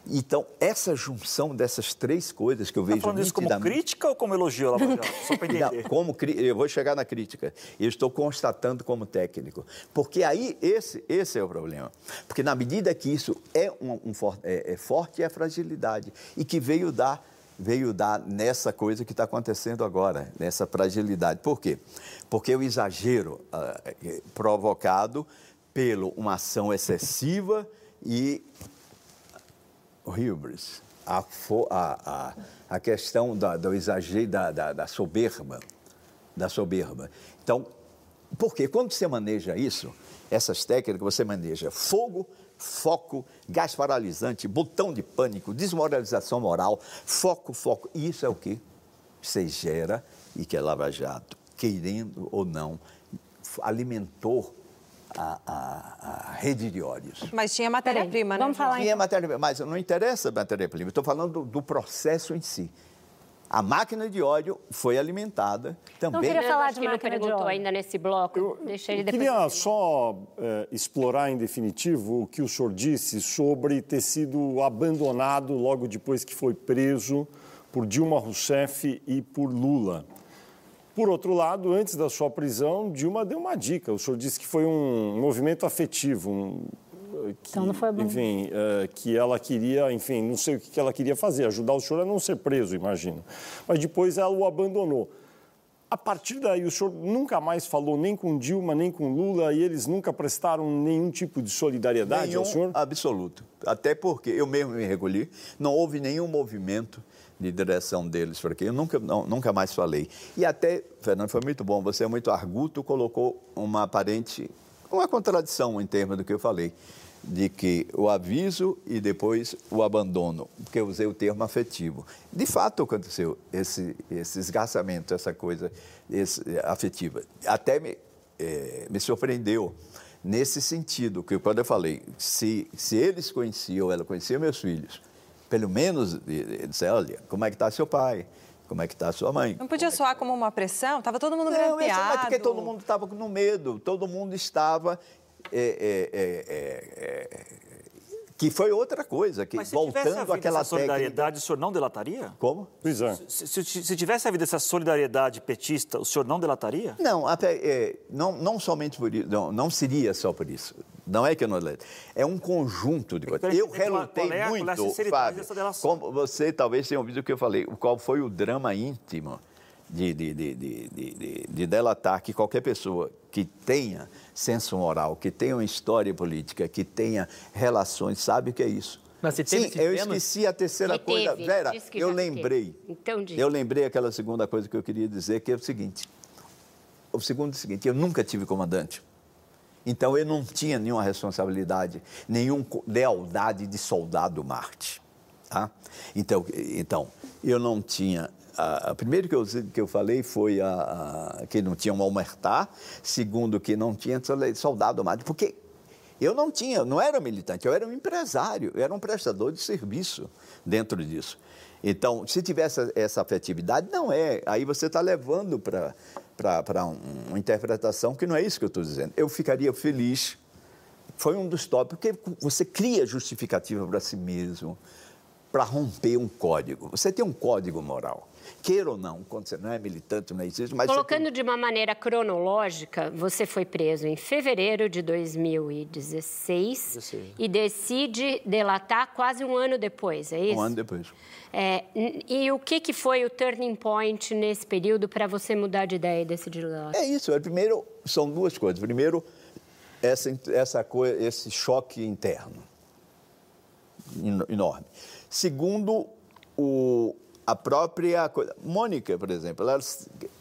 S3: Então, essa junção dessas três coisas que eu tá vejo... Está
S4: falando isso como crítica ou como elogio, Lava? Só para entender.
S3: Não, como, eu vou chegar na crítica. Eu estou constatando como técnico. Porque aí, esse, esse é o problema. Porque na medida que isso é, um, um é, é forte, é a fragilidade. E que veio dar veio dar nessa coisa que está acontecendo agora, nessa fragilidade. Por quê? Porque o exagero uh, provocado pela uma ação excessiva e hubris, a, a, a, questão da, do exagero, da, da, da soberba, da soberba. Então, porque quando você maneja isso, essas técnicas, você maneja fogo, foco, gás paralisante, botão de pânico, desmoralização moral, foco, foco. E isso é o que você gera e que a Lava Jato, querendo ou não, alimentou a, a, a rede de ódios.
S6: Mas tinha matéria-prima, né?
S7: Vamos falar
S3: Tinha então. matéria-prima, mas não interessa a matéria-prima, estou falando do, do processo em si. A máquina de ódio foi alimentada também. Não
S1: queria falar de máquina não perguntou ainda nesse bloco. Eu, Deixa ele depois.
S5: Queria só é, explorar em definitivo o que o senhor disse sobre ter sido abandonado logo depois que foi preso por Dilma Rousseff e por Lula. Por outro lado, antes da sua prisão, Dilma deu uma dica. O senhor disse que foi um movimento afetivo, um
S7: que, então não foi bom.
S5: Enfim, uh, que ela queria, enfim, não sei o que ela queria fazer, ajudar o senhor a não ser preso, imagino. Mas depois ela o abandonou. A partir daí, o senhor nunca mais falou nem com Dilma, nem com Lula, e eles nunca prestaram nenhum tipo de solidariedade
S3: nenhum
S5: ao senhor?
S3: absoluto. Até porque eu mesmo me recolhi, não houve nenhum movimento de direção deles para aqui. Eu nunca, não, nunca mais falei. E até, Fernando, foi muito bom, você é muito arguto, colocou uma aparente, uma contradição em termos do que eu falei de que o aviso e depois o abandono, porque eu usei o termo afetivo. De fato aconteceu esse, esse esgarçamento, essa coisa esse, afetiva. Até me, é, me surpreendeu nesse sentido, que quando eu falei, se, se eles conheciam, ela conhecia meus filhos, pelo menos disseram, olha, como é que está seu pai? Como é que está sua mãe?
S6: Não podia
S3: como
S6: é soar
S3: é
S6: como uma pressão? Estava todo mundo
S3: não,
S6: grampeado.
S3: Não, porque todo mundo estava no medo, todo mundo estava é é, é, é, é, que foi outra coisa, que
S4: Mas se
S3: voltando àquela
S4: solidariedade,
S3: técnica...
S4: o senhor não delataria?
S3: Como?
S5: Pois é.
S4: Se, se, se, tivesse havido essa solidariedade petista, o senhor não delataria?
S3: Não, até, é, não, não somente por isso, não, não seria só por isso. Não é que eu não É um conjunto de coisas. Eu relutei é, muito, Fábio, como você talvez tenha ouvido o que eu falei, qual foi o drama íntimo de, de, de, de, de delatar que qualquer pessoa que tenha senso moral, que tenha uma história política, que tenha relações, sabe o que é isso.
S8: Mas você teve
S3: Sim, eu esqueci a terceira
S1: ele
S3: coisa.
S1: Teve,
S3: Vera, eu lembrei.
S1: Então,
S3: eu lembrei aquela segunda coisa que eu queria dizer, que é o seguinte. O segundo é o seguinte, eu nunca tive comandante. Então eu não tinha nenhuma responsabilidade, nenhuma lealdade de soldado Marte. Tá? Então, então, eu não tinha a, a primeiro que eu, que eu falei foi a, a, que não tinha um almertar, segundo que não tinha soldado armado, porque Eu não tinha, não era militante, eu era um empresário, eu era um prestador de serviço dentro disso. Então, se tivesse essa afetividade, não é. Aí você está levando para uma interpretação que não é isso que eu estou dizendo. Eu ficaria feliz. Foi um dos tópicos, porque você cria justificativa para si mesmo, para romper um código. Você tem um código moral queira ou não, quando você não é militante, não existe. Mas
S1: Colocando
S3: tem...
S1: de uma maneira cronológica, você foi preso em fevereiro de 2016 16. e decide delatar quase um ano depois, é isso?
S3: Um ano depois.
S1: É, e o que, que foi o turning point nesse período para você mudar de ideia e decidir delatar?
S3: É isso. É, primeiro, são duas coisas. Primeiro, essa, essa coisa, esse choque interno enorme. Segundo, o, a própria coisa. Mônica, por exemplo, ela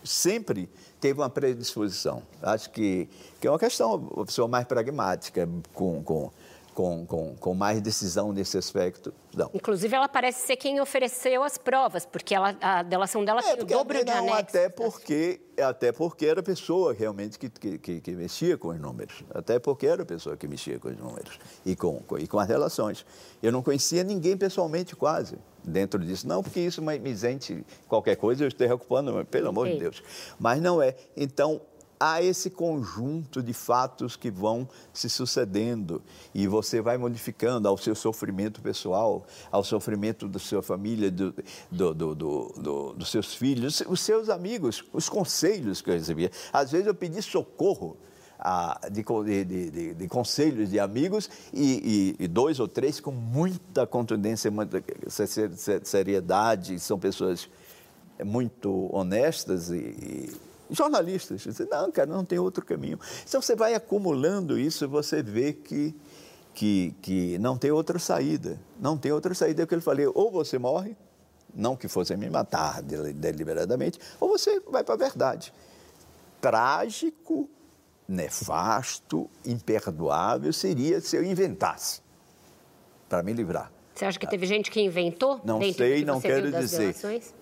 S3: sempre teve uma predisposição. Acho que, que é uma questão, uma pessoa mais pragmática, com, com com, com, com mais decisão nesse aspecto. Não.
S1: Inclusive, ela parece ser quem ofereceu as provas, porque ela, a delação dela é, tem o dobro de anexos.
S3: Até porque, até porque era a pessoa realmente que, que, que, mexia com os números. Até porque era a pessoa que mexia com os números e com, com, e com as relações. Eu não conhecia ninguém pessoalmente, quase, dentro disso. Não porque isso me isente qualquer coisa, eu esteja ocupando, pelo amor de Deus. Mas não é. Então, há esse conjunto de fatos que vão se sucedendo e você vai modificando ao seu sofrimento pessoal, ao sofrimento da sua família, do, do, do, do, dos seus filhos, os seus amigos, os conselhos que eu recebia. Às vezes eu pedi socorro a, de, de, de, de, conselhos de amigos e, e, e, dois ou três com muita contundência, muita seriedade, são pessoas muito honestas e, jornalistas. Dizem, não, cara, não tem outro caminho. Então você vai acumulando isso, você vê que, que, que não tem outra saída. Não tem outra saída. É o que eu falei, ou você morre, não que fosse me matar deliberadamente, ou você vai para a verdade. Trágico, nefasto, imperdoável seria se eu inventasse para me livrar.
S1: Você acha que teve gente que inventou?
S3: Não sei, não quero dizer. Delações?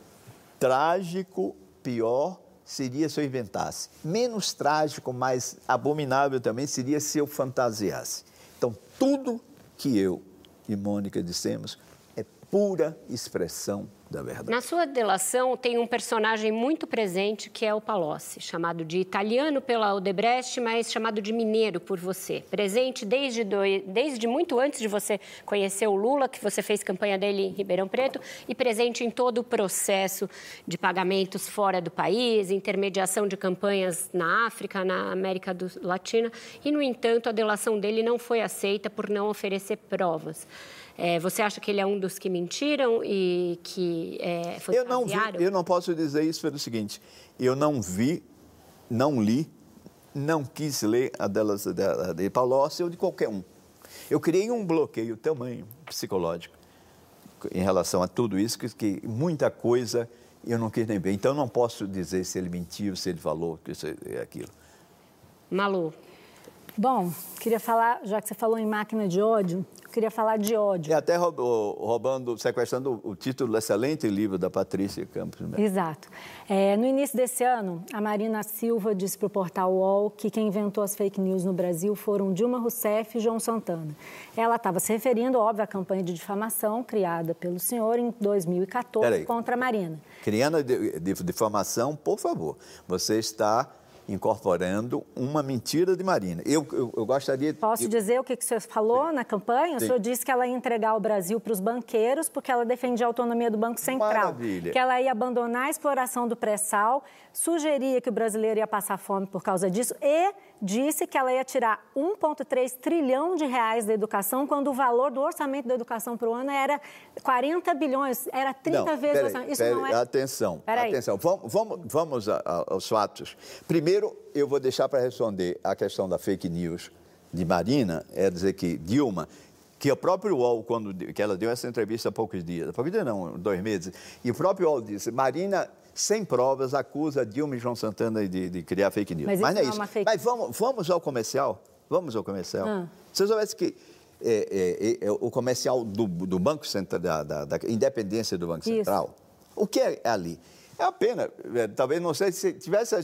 S3: Trágico, pior seria se eu inventasse. Menos trágico, mais abominável também seria se eu fantasiasse. Então, tudo que eu e Mônica dissemos é pura expressão da verdade.
S1: Na sua delação tem um personagem muito presente que é o Palocci, chamado de italiano pela Odebrecht, mas chamado de mineiro por você. Presente desde, do, desde muito antes de você conhecer o Lula, que você fez campanha dele em Ribeirão Preto, e presente em todo o processo de pagamentos fora do país, intermediação de campanhas na África, na América do, Latina, e, no entanto, a delação dele não foi aceita por não oferecer provas. É, você acha que ele é um dos que mentiram e que é, foi
S3: eu não vi, Eu não posso dizer isso pelo seguinte, eu não vi, não li, não quis ler a delas de, de Palocci ou de qualquer um. Eu criei um bloqueio tamanho psicológico em relação a tudo isso, que, que muita coisa eu não quis nem ver. Então, não posso dizer se ele mentiu, se ele falou, que isso é aquilo.
S1: Malu.
S7: Bom, queria falar, já que você falou em máquina de ódio, queria falar de ódio.
S3: E até roubando, sequestrando o título do excelente livro da Patrícia Campos. Né?
S7: Exato. É, no início desse ano, a Marina Silva disse para o portal UOL que quem inventou as fake news no Brasil foram Dilma Rousseff e João Santana. Ela estava se referindo, óbvio, à campanha de difamação criada pelo senhor em 2014 contra a Marina.
S3: Criando difamação, por favor, você está incorporando uma mentira de Marina. Eu, eu, eu gostaria...
S7: Posso
S3: eu...
S7: dizer o que, que o senhor falou Sim. na campanha? O Sim. senhor disse que ela ia entregar o Brasil para os banqueiros porque ela defendia a autonomia do Banco Central.
S3: Maravilha.
S7: Que ela ia abandonar a exploração do pré-sal, sugeria que o brasileiro ia passar fome por causa disso e disse que ela ia tirar 1,3 trilhão de reais da educação, quando o valor do orçamento da educação para o ano era 40 bilhões, era 30
S3: não,
S7: vezes o orçamento.
S3: Isso não é... Atenção, peraí. atenção. Vamos, vamos, vamos aos fatos. Primeiro, eu vou deixar para responder a questão da fake news de Marina, é dizer que Dilma que o próprio UOL, quando que ela deu essa entrevista há poucos dias, há poucos dias não, dois meses, e o próprio UOL disse, Marina sem provas, acusa Dilma e João Santana de, de criar fake news.
S7: Mas,
S3: Mas
S7: não
S3: é, é
S7: isso.
S3: Mas vamos, vamos ao comercial? Vamos ao comercial. Ah. Se você soubesse que é, é, é, o comercial do, do Banco Central, da, da, da, independência do Banco Central, isso. o que é ali? É a pena. É, talvez não sei se tivesse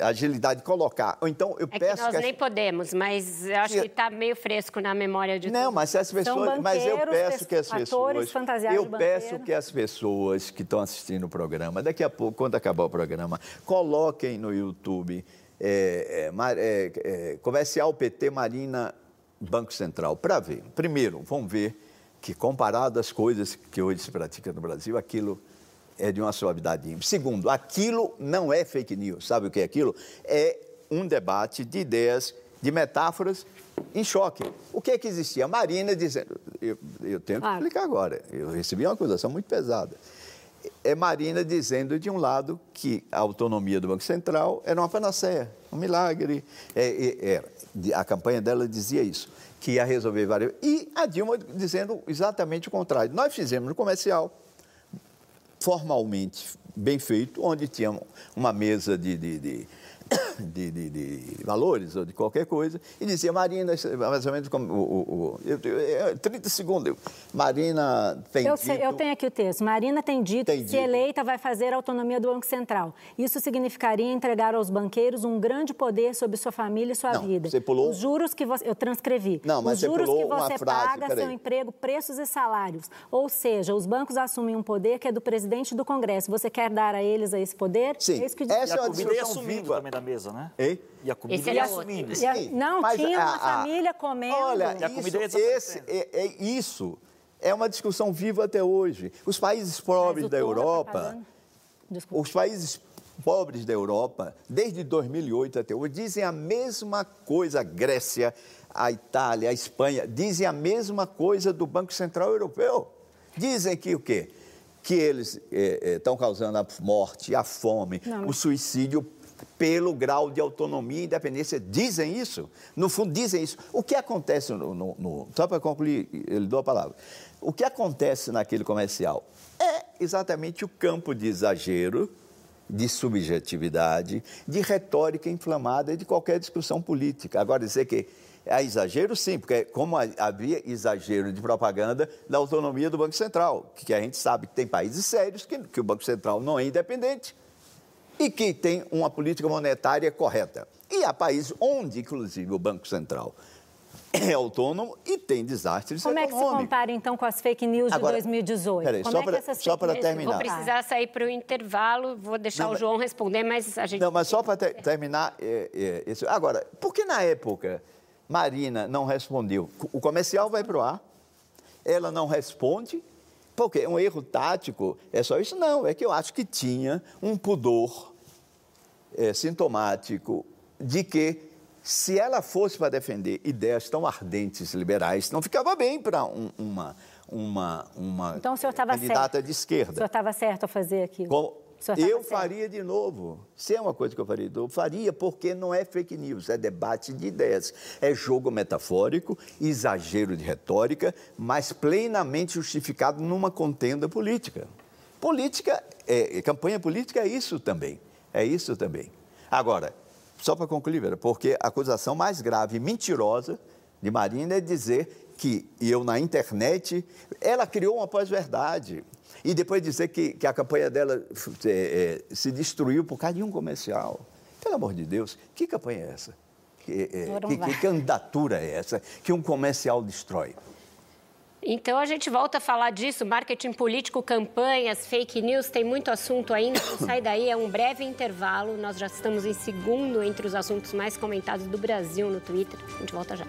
S3: agilidade de colocar. Ou então eu
S1: é
S3: peço.
S1: Que nós que nem podemos, mas eu acho que está meio fresco na memória de
S3: Não, mas as pessoas. Mas eu peço que as pessoas. Eu peço que as pessoas que estão assistindo o programa, daqui a pouco, quando acabar o programa, coloquem no YouTube é, é, é, é Comercial PT Marina Banco Central, para ver. Primeiro, vamos ver que comparado às coisas que hoje se pratica no Brasil, aquilo é de uma suavidade ímpar. Segundo, aquilo não é fake news. Sabe o que é aquilo? É um debate de ideias, de metáforas em choque. O que é que existia? A Marina dizendo. Eu, eu tenho que ah. explicar agora. Eu recebi uma acusação muito pesada. É Marina dizendo, de um lado, que a autonomia do Banco Central era uma panaceia, um milagre. É, é, é. A campanha dela dizia isso, que ia resolver várias. E a Dilma dizendo exatamente o contrário. Nós fizemos no comercial formalmente bem feito, onde tinha uma mesa de, de, de [COUGHS] de, de, de, valores ou de qualquer coisa, e dizia, Marina, mais ou menos como. O, o, o, 30 segundos. Marina tem
S7: eu
S3: dito. Sei,
S7: eu tenho aqui o texto. Marina tem dito tem que, dito. se eleita, vai fazer a autonomia do Banco Central. Isso significaria entregar aos banqueiros um grande poder sobre sua família e sua
S3: Não,
S7: vida.
S3: Você pulou.
S7: Os juros que você. Eu transcrevi.
S3: Não, mas
S7: os juros
S3: você
S7: que você
S3: frase,
S7: paga, seu emprego, preços e salários. Ou seja, os bancos assumem um poder que é do presidente do Congresso. Você quer dar a eles esse poder?
S3: Sim.
S7: É isso que
S4: diz. Essa é uma discussão viva também da mesa, né?
S3: Hein?
S4: E a comida ia sumindo. Sim,
S7: não,
S3: mas
S7: tinha uma a, família comendo.
S3: Olha, e a comida isso, esse, é, é, isso é uma discussão viva até hoje. Os países pobres da tá Europa, tá os países pobres da Europa, desde 2008 até hoje, dizem a mesma coisa. A Grécia, a Itália, a Espanha, dizem a mesma coisa do Banco Central Europeu. Dizem que o quê? Que eles estão é, é, causando a morte, a fome, Não, mas... o suicídio pelo grau de autonomia e independência. Dizem isso. No fundo, dizem isso. O que acontece no. no, no só para concluir, ele dou a palavra. O que acontece naquele comercial é exatamente o campo de exagero, de subjetividade, de retórica inflamada de qualquer discussão política. Agora, dizer que é exagero, sim, porque como havia exagero de propaganda da autonomia do Banco Central, que a gente sabe que tem países sérios que, que o Banco Central não é independente e que tem uma política monetária correta. E há países onde, inclusive, o Banco Central é autônomo e tem desastres
S7: Como
S3: econômicos.
S7: Como é que se compara, então, com as fake news
S3: Agora,
S7: de 2018?
S3: Peraí,
S7: Como
S3: só é para só para terminar.
S1: Vou precisar sair para o intervalo, vou deixar não, o João responder, mas a gente...
S3: Não, mas só para ter, terminar é, é, isso. Agora, por que na época Marina não respondeu? O comercial vai para o ar, ela não responde, porque é um erro tático, é só isso? Não, é que eu acho que tinha um pudor é, sintomático de que, se ela fosse para defender ideias tão ardentes liberais, não ficava bem para um, uma, uma, uma
S7: então,
S3: candidata
S7: certo.
S3: de esquerda. O
S7: senhor estava certo a fazer aquilo?
S3: Com, eu faria de novo. Se é uma coisa que eu faria de novo, faria porque não é fake news, é debate de ideias. É jogo metafórico, exagero de retórica, mas plenamente justificado numa contenda política. Política, é, campanha política é isso também. É isso também. Agora, só para concluir, Vera, porque a acusação mais grave e mentirosa de Marina é dizer que eu na internet, ela criou uma pós-verdade. E depois dizer que, que a campanha dela é, é, se destruiu por causa de um comercial. Pelo amor de Deus, que campanha é essa? Que, é, que, que candidatura é essa que um comercial destrói?
S1: Então a gente volta a falar disso, marketing político, campanhas, fake news, tem muito assunto ainda. Não sai daí, é um breve intervalo. Nós já estamos em segundo entre os assuntos mais comentados do Brasil no Twitter. A gente volta já.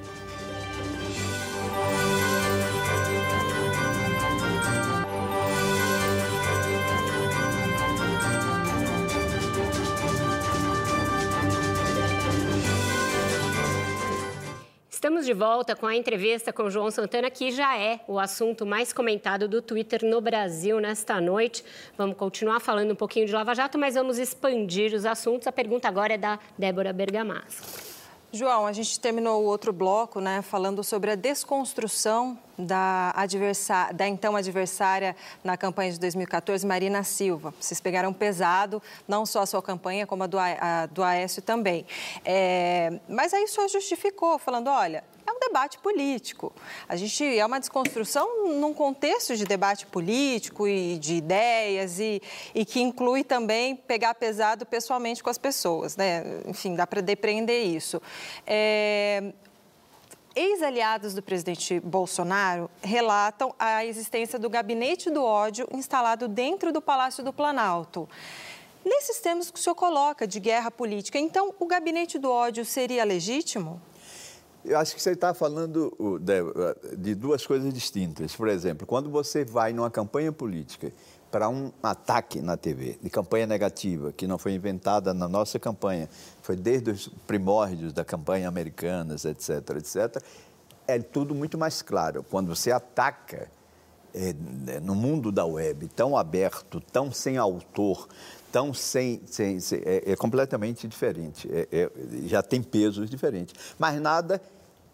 S1: Estamos de volta com a entrevista com João Santana, que já é o assunto mais comentado do Twitter no Brasil nesta noite. Vamos continuar falando um pouquinho de Lava Jato, mas vamos expandir os assuntos. A pergunta agora é da Débora Bergamasco.
S6: João, a gente terminou o outro bloco, né, falando sobre a desconstrução da, da então adversária na campanha de 2014, Marina Silva. Vocês pegaram pesado, não só a sua campanha, como a do, a, do Aécio também. É, mas aí só justificou, falando, olha, debate político. A gente é uma desconstrução num contexto de debate político e de ideias e, e que inclui também pegar pesado pessoalmente com as pessoas, né? Enfim, dá para depreender isso. É, Ex-aliados do presidente Bolsonaro relatam a existência do gabinete do ódio instalado dentro do Palácio do Planalto. Nesses termos que o senhor coloca de guerra política, então o gabinete do ódio seria legítimo?
S3: Eu acho que você está falando de duas coisas distintas. Por exemplo, quando você vai numa campanha política para um ataque na TV, de campanha negativa, que não foi inventada na nossa campanha, foi desde os primórdios da campanha americanas, etc., etc., é tudo muito mais claro. Quando você ataca é, no mundo da web tão aberto, tão sem autor, tão sem. sem, sem é, é, completamente diferente. É, é, já tem pesos diferentes. Mas nada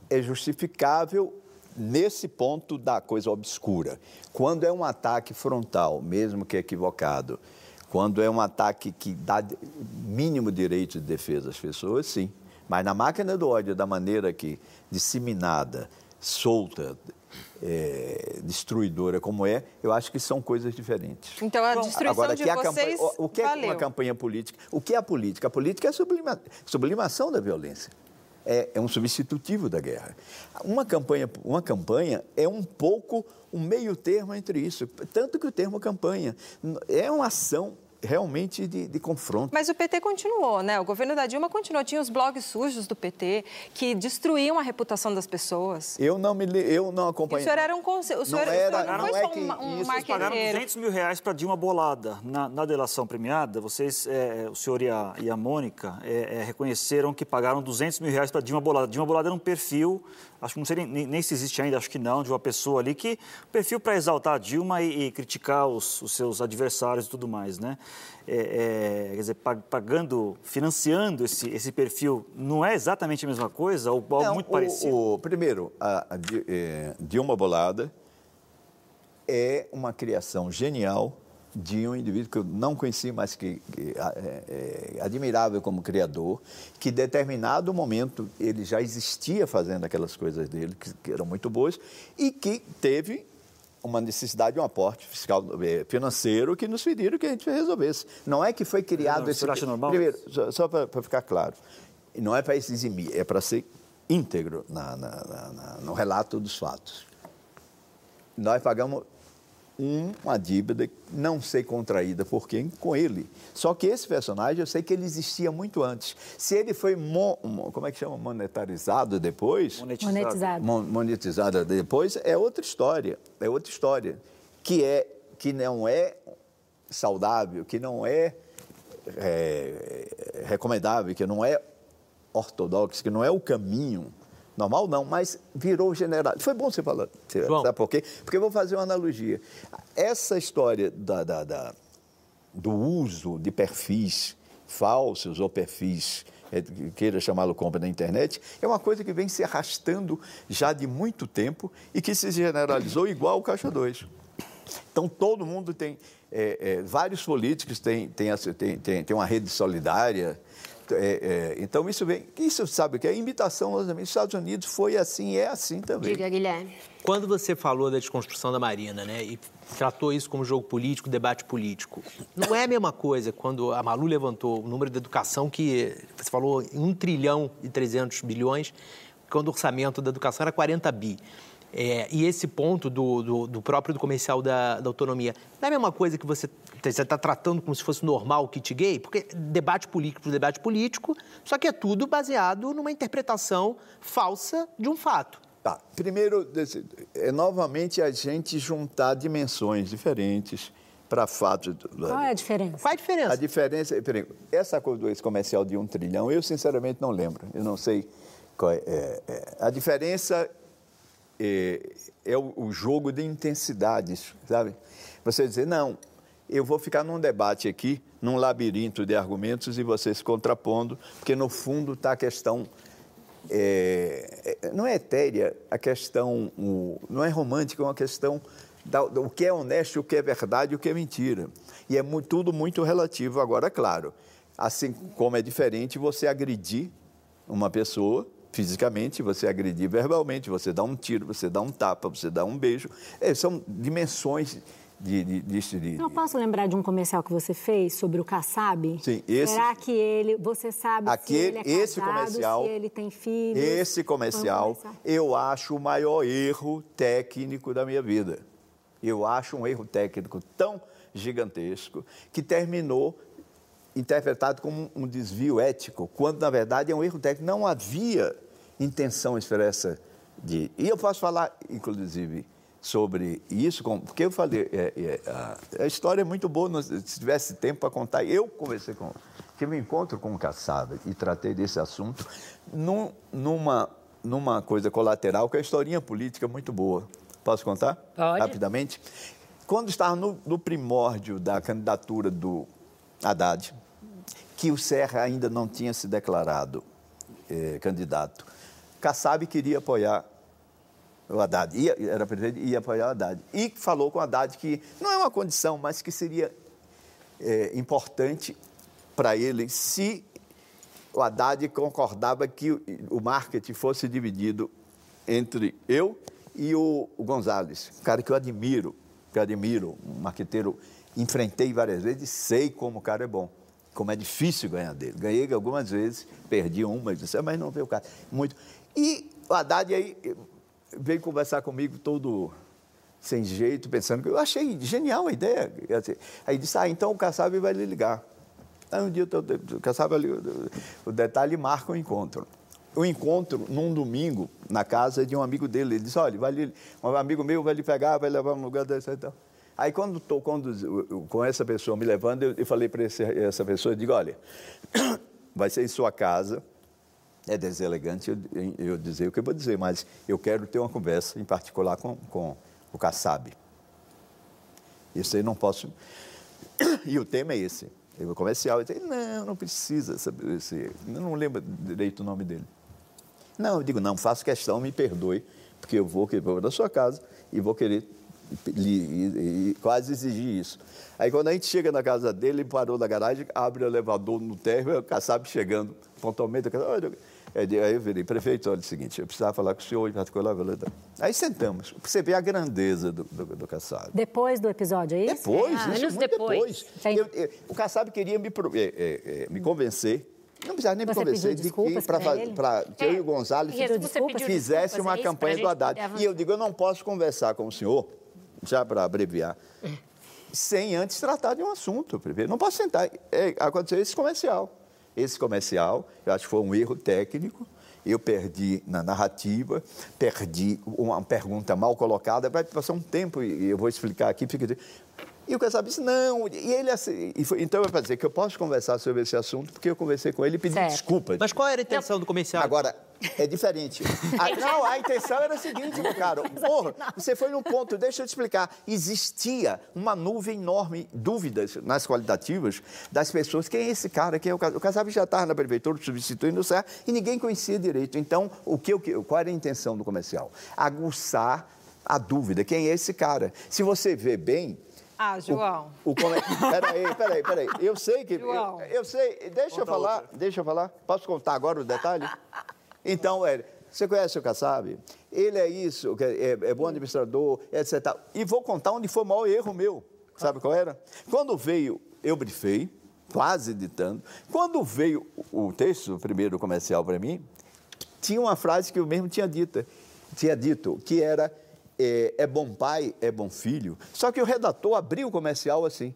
S3: é justificável nesse ponto da coisa obscura. Quando é um ataque frontal, mesmo que equivocado, quando é um ataque que dá mínimo direito de defesa às pessoas, sim. Mas na máquina do ódio, da maneira que disseminada, solta, é, destruidora como é, eu acho que são coisas diferentes.
S6: Então a destruição Agora, de vocês
S3: campanha, o, o que é uma campanha política? O que é a política? A política é a sublima, sublimação da violência é, é um substitutivo da guerra. Uma campanha, uma campanha é um pouco um meio termo entre isso, tanto que o termo campanha é uma ação realmente de, de, confronto.
S6: Mas o PT continuou, né? O governo da Dilma continuou. Tinha os blogs sujos do PT que destruíam a reputação das pessoas.
S3: Eu não me eu não acompanhei.
S6: o senhor era um conselho. O senhor
S3: não, era,
S6: não,
S3: não
S6: foi
S3: é
S6: só um, um
S4: Vocês pagaram 200 mil reais para Dilma Bolada. Na, na delação premiada, vocês, é, o senhor e a, e a Mônica, é, é, reconheceram que pagaram 200 mil reais para Dilma Bolada. Dilma Bolada era um perfil acho que não sei nem, nem, se existe ainda, acho que não, de uma pessoa ali que perfil para exaltar a Dilma e, e criticar os, os, seus adversários e tudo mais, né? É, é, quer dizer, pagando, financiando esse, esse perfil, não é exatamente a mesma coisa ou algo não, muito
S3: o,
S4: parecido?
S3: O, primeiro, a, a, é, Dilma Bolada é uma criação genial de um indivíduo que eu não conheci, mas que, que é, é, admirável como criador, que em determinado momento ele já existia fazendo aquelas coisas dele, que, que eram muito boas, e que teve uma necessidade de um aporte fiscal é, financeiro que nos pediram que a gente resolvesse. Não é que foi criado
S4: não,
S3: esse.
S4: Acha normal?
S3: Primeiro, só, só para ficar claro, não é para se eximir, é para ser íntegro na, na, na, no relato dos fatos. Nós pagamos uma dívida, não sei contraída por quem, com ele. Só que esse personagem, eu sei que ele existia muito antes. Se ele foi, mo, como é que chama, monetarizado depois...
S7: Monetizado.
S3: Monetizado depois, é outra história. É outra história. Que, é, que não é saudável, que não é, é recomendável, que não é ortodoxo, que não é o caminho Normal não, mas virou general. Foi bom você falar. João. Sabe por quê? Porque eu vou fazer uma analogia. Essa história da, da, da do uso de perfis falsos ou perfis é, queira chamá-lo como na internet, é uma coisa que vem se arrastando já de muito tempo e que se generalizou igual o Caixa 2. Então, todo mundo tem, é, é, vários políticos têm, têm, têm, têm uma rede solidária, é, é, então, isso vem. Isso sabe que é imitação nos Estados Unidos foi assim é assim também.
S1: Diga, Guilherme.
S8: Quando você falou da desconstrução da Marina, né, e tratou isso como jogo político, debate político, não é a mesma coisa quando a Malu levantou o número de educação que você falou em 1 trilhão e 300 bilhões, quando o orçamento da educação era 40 bi. É, e esse ponto do, do, do, próprio do comercial da, da autonomia, não é a mesma coisa que você está tratando como se fosse normal o kit gay? Porque debate político debate político, só que é tudo baseado numa interpretação falsa de um fato.
S3: Tá. Primeiro, é novamente a gente juntar dimensões diferentes para fatos.
S7: Qual é a diferença?
S8: Qual é a diferença?
S3: A diferença, essa coisa do comercial de um trilhão, eu sinceramente não lembro. Eu não sei qual é. é, é. A diferença é, é o, o, jogo de intensidades, sabe? Você dizer, não, eu vou ficar num debate aqui, num labirinto de argumentos e vocês contrapondo, porque no fundo está a questão. É, é, não é etérea, a questão. O, não é romântica, é uma questão do que é honesto, o que é verdade e o que é mentira. E é muito, tudo muito relativo. Agora, claro, assim como é diferente você agredir uma pessoa fisicamente, você agredir verbalmente, você dá um tiro, você dá um tapa, você dá um beijo. É, são dimensões de, de, de, de,
S7: Eu posso lembrar de um comercial que você fez sobre o Kassab?
S3: Sim, esse.
S7: Será que ele, você sabe
S3: aquele,
S7: se ele é casado,
S3: esse comercial,
S7: se ele tem filhos?
S3: Esse comercial, comercial, eu acho o maior erro técnico da minha vida. Eu acho um erro técnico tão gigantesco que terminou interpretado como um desvio ético, quando na verdade é um erro técnico. Não havia intenção expressa de. E eu posso falar, inclusive, sobre isso, porque eu falei, é, é, a, história é muito boa, se tivesse tempo para contar. Eu conversei com, tive um encontro com o Caçada e tratei desse assunto num, numa, numa coisa colateral, que é a historinha política muito boa. Posso contar?
S1: Pode.
S3: Rapidamente. Quando estava no, no primórdio da candidatura do Haddad, que o Serra ainda não tinha se declarado eh, candidato, Kassab queria apoiar o Haddad, ia, era presidente, ia apoiar o Haddad. E falou com o Haddad que não é uma condição, mas que seria é, importante para ele se o Haddad concordava que o, marketing fosse dividido entre eu e o, o Gonzalez, um cara que eu admiro, que eu admiro, um marqueteiro, enfrentei várias vezes, sei como o cara é bom, como é difícil ganhar dele. Ganhei algumas vezes, perdi uma, mas não veio o cara. Muito. E o Haddad aí veio conversar comigo todo sem jeito, pensando que eu achei genial a ideia. Aí disse, ah, então o Kassab vai lhe ligar. Aí um dia o Kassab, o detalhe marca o encontro. O encontro num domingo na casa de um amigo dele. Ele disse, olha, vai um amigo meu vai lhe pegar, vai levar um lugar desse e tal. Aí quando estou com essa pessoa me levando, eu, eu falei para essa pessoa, eu digo, olha, [CLEARS THROAT] vai ser em sua casa, é deselegante eu, eu, dizer o que eu vou dizer, mas eu quero ter uma conversa, em particular com, com o Kassab. Isso aí não posso. [COUGHS] E o tema é esse. Eu comercial, eu disse, não, não precisa saber esse. Eu não lembro direito o nome dele. Não, eu digo, não, faço questão, me perdoe, porque eu vou, eu vou da sua casa e vou querer quase exigir isso. Aí quando a gente chega na casa dele, ele parou na garagem, abre o elevador no térreo, é o Kassab chegando pontualmente. Aí eu virei, prefeito, olha o seguinte, eu precisava falar com o senhor em particular. Aí sentamos, você vê a grandeza do, do, do Kassab.
S7: Depois do episódio, é isso?
S3: Depois, ah, isso, muito depois. depois. Eu, eu, o Kassab queria me, é, é, é, me convencer não precisava nem me convencer de que para que é. eu e o Gonzalo fizesse uma campanha do Haddad. E eu digo, eu não posso conversar com o senhor, já para abreviar, sem antes tratar de um assunto. Não posso sentar. É, aconteceu esse comercial esse comercial, eu acho que foi um erro técnico. Eu perdi na narrativa, perdi uma pergunta mal colocada. Vai passar um tempo e eu vou explicar aqui. Fica... E o Kassab disse, não. E ele assim, e foi, então eu vou dizer que eu posso conversar sobre esse assunto, porque eu conversei com ele e pedi certo. desculpas.
S8: Mas qual era a intenção não. do comercial?
S3: Agora, é diferente. [LAUGHS] A, não, a intenção era a seguinte, meu caro. [LAUGHS] Porra, você foi num ponto, deixa eu te explicar. Existia uma nuvem enorme, dúvidas nas qualitativas das pessoas. Quem é esse cara? Quem é o Kassab? O Kassab já estava na prefeitura substituindo o Serra e ninguém conhecia direito. Então, o que, o que, qual era a intenção do comercial? Aguçar a dúvida. Quem é esse cara? Se você vê bem,
S6: ah, João.
S3: O, o come... Peraí, peraí, peraí. Eu sei que. João. Eu, eu sei. Deixa Conta eu falar. Outra. Deixa eu falar. Posso contar agora o detalhe? Então, é, você conhece o Kassab? Ele é isso, é, é bom administrador, etc. E vou contar onde foi o maior erro meu. Sabe qual era? Quando veio, eu brifei, quase editando. Quando veio o texto, o primeiro comercial para mim, tinha uma frase que eu mesmo tinha dito, tinha dito, que era é, é, bom pai, é bom filho. Só que o redator abriu o comercial assim.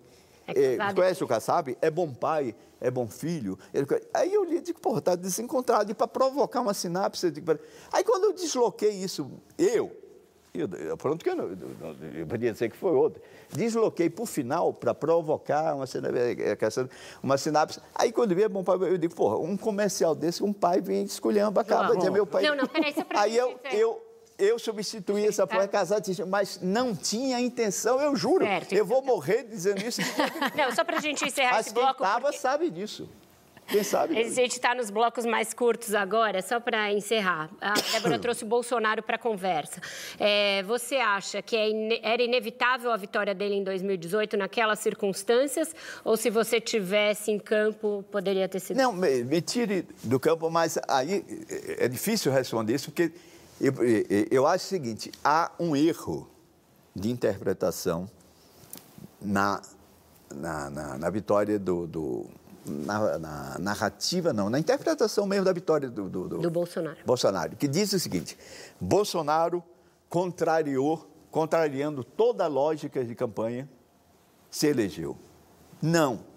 S3: É, é, conhece o Kassab? É bom pai, é bom filho. Ele, aí eu li digo, porra, está desencontrado. E para provocar uma sinapse. Digo, aí quando eu desloquei isso, eu, eu pronto que eu, não, eu podia dizer que foi outro, desloquei para o final para provocar uma, é, é, uma sinapse. Aí quando vi, é bom pai, eu digo, porra, um comercial desse, um pai vem escolhendo, acaba de meu pai.
S1: Não, não, peraí,
S3: só para Aí eu, eu eu substituí essa porra casada, mas não tinha intenção, eu juro. Certo, eu vou morrer dizendo isso. [LAUGHS]
S1: não, só para a gente encerrar
S3: mas
S1: esse bloco.
S3: Quem estava porque... sabe disso. Quem sabe?
S1: A gente está nos blocos mais curtos agora, só para encerrar. A Débora [COUGHS] trouxe o Bolsonaro para a conversa. É, você acha que é in... era inevitável a vitória dele em 2018 naquelas circunstâncias? Ou se você tivesse em campo, poderia ter sido?
S3: Não, me, me tire do campo, mas aí é difícil responder isso, porque eu, eu acho o seguinte: há um erro de interpretação na, na, na, na vitória do, do na, na, narrativa, não, na interpretação mesmo da vitória do, do,
S1: do, do Bolsonaro.
S3: Bolsonaro, que diz o seguinte: Bolsonaro contrariou, contrariando toda a lógica de campanha, se elegeu. Não.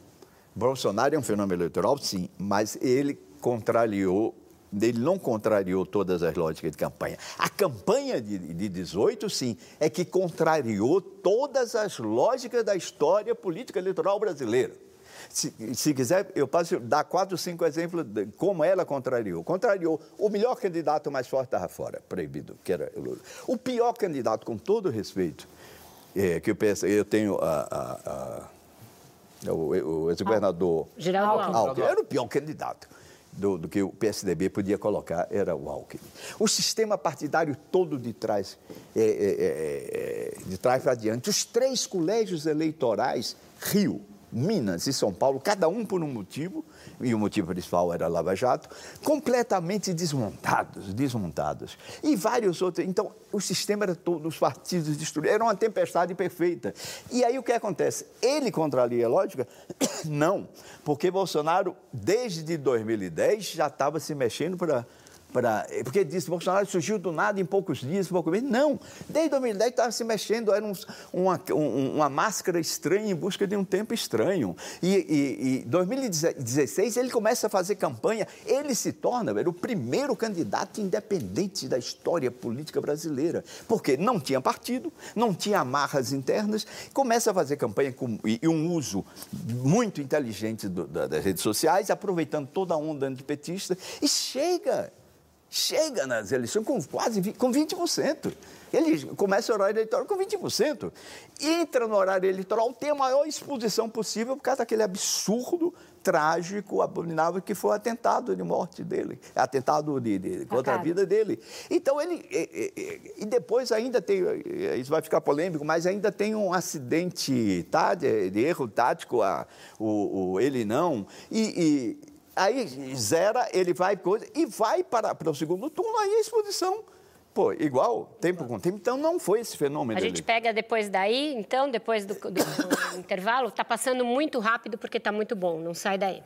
S3: Bolsonaro é um fenômeno eleitoral, sim, mas ele contrariou ele não contrariou todas as lógicas de campanha. A campanha de, de 18, sim, é que contrariou todas as lógicas da história política eleitoral brasileira. Se, se, quiser, eu posso dar quatro, cinco exemplos de como ela contrariou. Contrariou o melhor candidato mais forte estava fora, proibido, que era o Lula. O pior candidato, com todo respeito, é, que eu penso, eu tenho a, a, a, o, o ex-governador
S1: ah, Geraldo Alckmin.
S3: Alckmin. Era o pior candidato do, do, que o PSDB podia colocar era o Alckmin. O sistema partidário todo de trás, é, é, é, é de trás para diante, os três colégios eleitorais, Rio, Minas e São Paulo, cada um por um motivo, e o motivo principal era Lava Jato, completamente desmontados, desmontados. E vários outros. Então, o sistema era todo, os partidos destruídos, era uma tempestade perfeita. E aí o que acontece? Ele contraria a lógica? [COUGHS] Não, porque Bolsonaro, desde 2010, já estava se mexendo para para. Porque disse Bolsonaro surgiu do nada em poucos dias, poucos meses. Não. Desde 2010 estava se mexendo, era um, uma, um, uma máscara estranha em busca de um tempo estranho. E em 2016 ele começa a fazer campanha, ele se torna era o primeiro candidato independente da história política brasileira. Porque não tinha partido, não tinha amarras internas, começa a fazer campanha com, e, e um uso muito inteligente do, da, das redes sociais, aproveitando toda a onda antipetista, e chega chega nas eleições com quase com 20%. Ele começa o horário eleitoral com 20%. Entra no horário eleitoral, tem a maior exposição possível por causa daquele absurdo, trágico, abominável que foi o atentado de morte dele, atentado de, de contra a vida dele. Então ele. E, e, e, depois ainda tem. Isso vai ficar polêmico, mas ainda tem um acidente tá, de, de erro tático, a, o, o, ele não. e, e Aí zera, ele vai coisa e vai para, para o segundo turno, aí a exposição. Pô, igual, tempo com tempo. Então, não foi esse fenômeno.
S1: A gente pega depois daí, então, depois do, do, do [COUGHS] intervalo. Está passando muito rápido porque está muito bom. Não sai daí.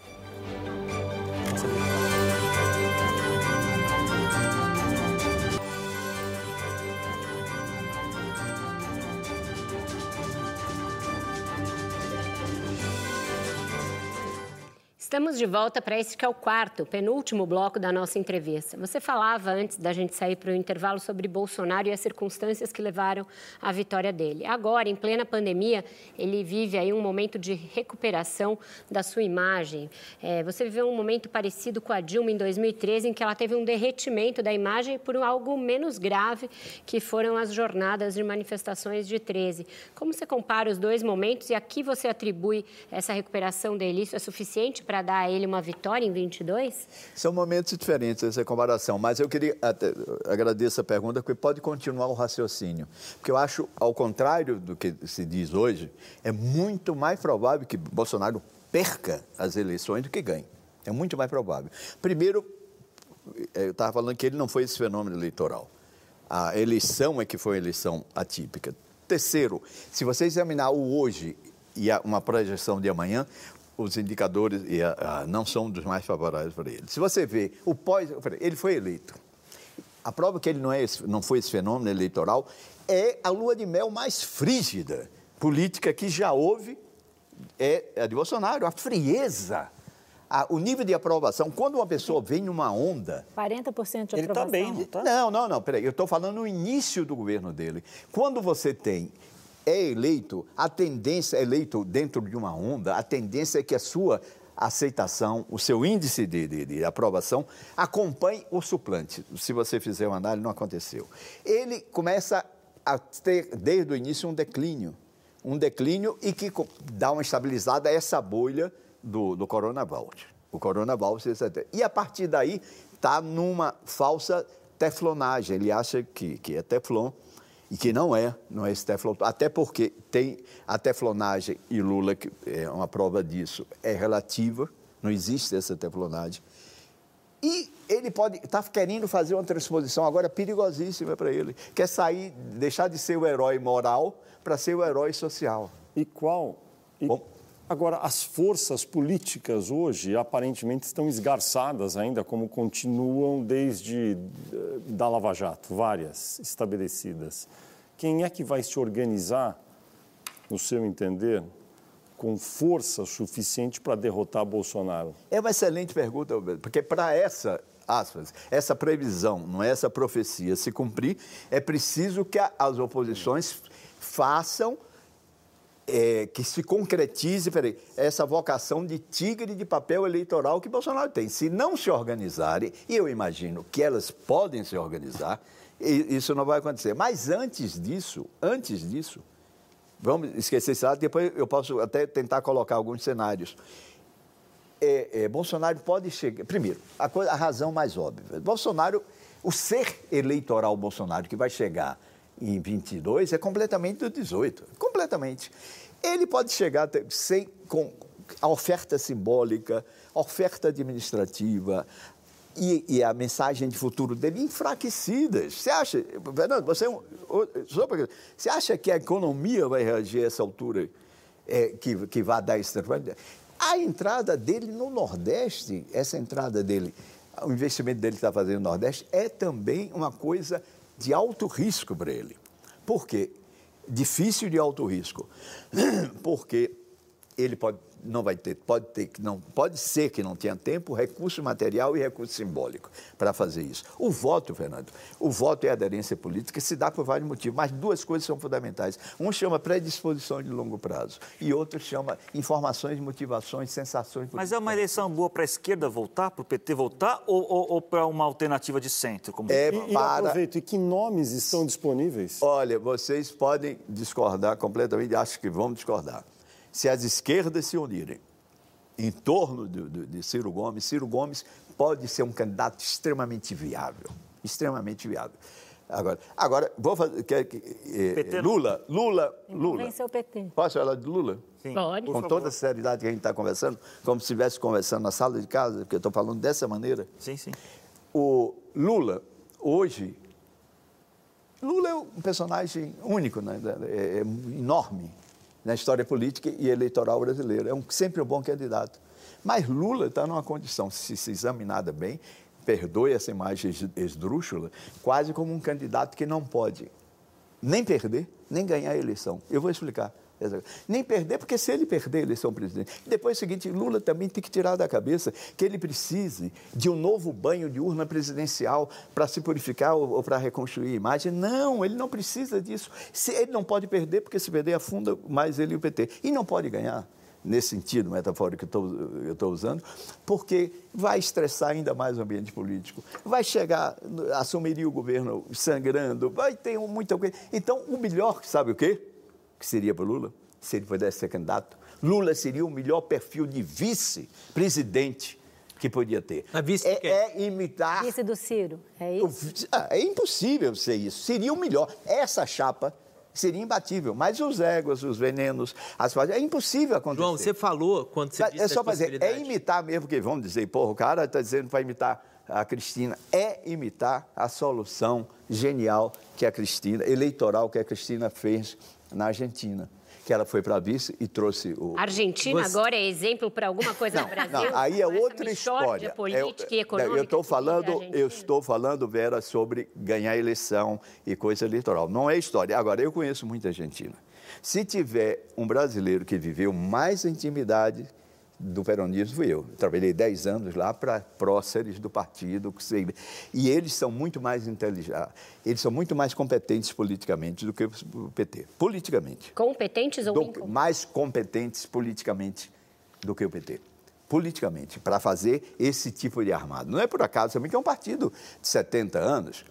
S1: Estamos de volta para esse que é o quarto, penúltimo bloco da nossa entrevista. Você falava antes da gente sair para o intervalo sobre Bolsonaro e as circunstâncias que levaram à vitória dele. Agora, em plena pandemia, ele vive aí um momento de recuperação da sua imagem. É, você viveu um momento parecido com a Dilma em 2013, em que ela teve um derretimento da imagem por algo menos grave, que foram as jornadas de manifestações de 13. Como você compara os dois momentos e a que você atribui essa recuperação dele? Isso é suficiente para para dar a ele uma vitória em 22?
S3: São momentos diferentes essa comparação, mas eu queria até, agradecer a pergunta, porque pode continuar o raciocínio. Porque eu acho, ao contrário do que se diz hoje, é muito mais provável que Bolsonaro perca as eleições do que ganhe. É muito mais provável. Primeiro, eu estava falando que ele não foi esse fenômeno eleitoral. A eleição é que foi uma eleição atípica. Terceiro, se você examinar o hoje e uma projeção de amanhã, os indicadores e, a, a, não são dos mais favoráveis para ele. Se você vê o pós, ele foi eleito. A prova que ele não, é esse, não foi esse fenômeno eleitoral é a lua de mel mais frígida política que já houve é a de Bolsonaro, a frieza. A, o nível de aprovação, quando uma pessoa vem numa onda.
S7: 40% de ele
S3: tá aprovação. Ele está bem, não está? Não, não, não, peraí. Eu estou falando no início do governo dele. Quando você tem é eleito, a tendência, é eleito dentro de uma onda, a tendência é que a sua aceitação, o seu índice de, de, de, aprovação acompanhe o suplante. Se você fizer uma análise, não aconteceu. Ele começa a ter, desde o início, um declínio. Um declínio e que dá uma estabilizada a essa bolha do, do coronavírus. o está tendo. E a partir daí está numa falsa teflonagem. Ele acha que, que é teflon e que não é, não é esse teflon. Até porque tem a teflonagem e Lula, que é uma prova disso, é relativa, não existe essa teflonagem. E ele pode estar tá querendo fazer uma transposição agora perigosíssima para ele. Quer sair, deixar de ser o herói moral para ser o herói social.
S5: E qual? E... Bom, Agora, as forças políticas hoje aparentemente estão esgarçadas ainda, como continuam desde eh, da Lava Jato, várias estabelecidas. Quem é que vai se organizar, no seu entender, com força suficiente para derrotar Bolsonaro?
S3: É uma excelente pergunta, porque para essa aspas, essa previsão, não é essa profecia se cumprir, é preciso que as oposições façam é, que se concretize peraí, essa vocação de tigre de papel eleitoral que Bolsonaro tem. Se não se organizarem, e eu imagino que elas podem se organizar, isso não vai acontecer. Mas antes disso, antes disso, vamos esquecer esse lado, depois eu posso até tentar colocar alguns cenários. É, é, Bolsonaro pode chegar. Primeiro, a, coisa, a razão mais óbvia. Bolsonaro, o ser eleitoral Bolsonaro que vai chegar em 22 é completamente do 18. Completamente. Ele pode chegar sem, com a oferta simbólica, a oferta administrativa, e, e, a mensagem de futuro dele enfraquecidas. Você acha, Fernando, você, é você acha que a economia vai reagir a essa altura é, que, que vai dar esse A entrada dele no Nordeste, essa entrada dele, o investimento dele que está fazendo no Nordeste, é também uma coisa de alto risco para ele. Por quê? Difícil de alto risco. [CLEARS THROAT] Porque ele pode não vai ter, pode ter que não, pode ser que não tenha tempo, recurso material e recurso simbólico para fazer isso. O voto, Fernando, o voto é aderência política, se dá por vários motivos, mas duas coisas são fundamentais. Um chama predisposição de longo prazo e outro chama informações, motivações, sensações.
S4: Mas é uma eleição boa para a esquerda voltar, para o PT voltar ou, ou, ou para uma alternativa de centro?
S5: Como... É e, para... aproveito, e que nomes estão disponíveis?
S3: Olha, vocês podem discordar completamente, acho que vão discordar se as esquerdas se unirem em torno de, de, de, Ciro Gomes, Ciro Gomes pode ser um candidato extremamente viável, extremamente viável. Agora, agora vou fazer quer, eh, Lula, Lula, Lula.
S7: Venceu o PT.
S3: Posso falar de Lula?
S1: Sim. Pode.
S3: Com toda a seriedade que a gente está conversando, como se estivesse conversando na sala de casa, porque eu estou falando dessa maneira.
S4: Sim, sim.
S3: O Lula hoje Lula é um personagem único, né? é, é enorme na história política e eleitoral brasileira. É um, sempre um bom candidato. Mas Lula está numa condição, se se examinada bem, perdoe essa imagem esdrúxula, quase como um candidato que não pode nem perder, nem ganhar a eleição. Eu vou explicar. Nem perder, porque se ele perder a eleição presidente. Depois é o seguinte, Lula também tem que tirar da cabeça que ele precise de um novo banho de urna presidencial para se purificar ou, ou para reconstruir a imagem. Não, ele não precisa disso. Se, ele não pode perder, porque se perder afunda mais ele e o PT. E não pode ganhar nesse sentido metafórico que eu estou usando, porque vai estressar ainda mais o ambiente político, vai chegar, assumiria o governo sangrando, vai ter muita coisa. Então, o melhor, sabe o quê? Que seria para Lula, se ele pudesse ser candidato. Lula seria o melhor perfil de vice-presidente que podia ter.
S8: A vice
S3: é, é, imitar.
S7: Vice do Ciro, é isso?
S3: Ah, é impossível ser isso. Seria o melhor. Essa chapa seria imbatível. Mas os éguas, os venenos, as fases, é impossível acontecer.
S8: João, você falou quando você disse
S3: É só fazer, é imitar mesmo, porque vamos dizer, porra, o cara está dizendo para imitar a Cristina, é imitar a solução genial que a Cristina, eleitoral que a Cristina fez na Argentina que ela foi para vice e trouxe o.
S1: Argentina Você... agora é exemplo para alguma coisa
S3: não,
S1: no Brasil?
S3: Não, aí é outra história.
S1: política eu, e econômica.
S3: Eu estou falando, eu estou falando, Vera, sobre ganhar eleição e coisa eleitoral. Não é história. Agora, eu conheço muita Argentina. Se tiver um brasileiro que viveu mais intimidade do peronismo fui eu. Trabalhei 10 anos lá para próceres do partido. E eles são muito mais inteligentes, eles são muito mais competentes politicamente do que o PT. Politicamente.
S1: Competentes ou
S3: do, Mais competentes politicamente do que o PT. Politicamente, para fazer esse tipo de armado. Não é por acaso também que é um partido de 70 anos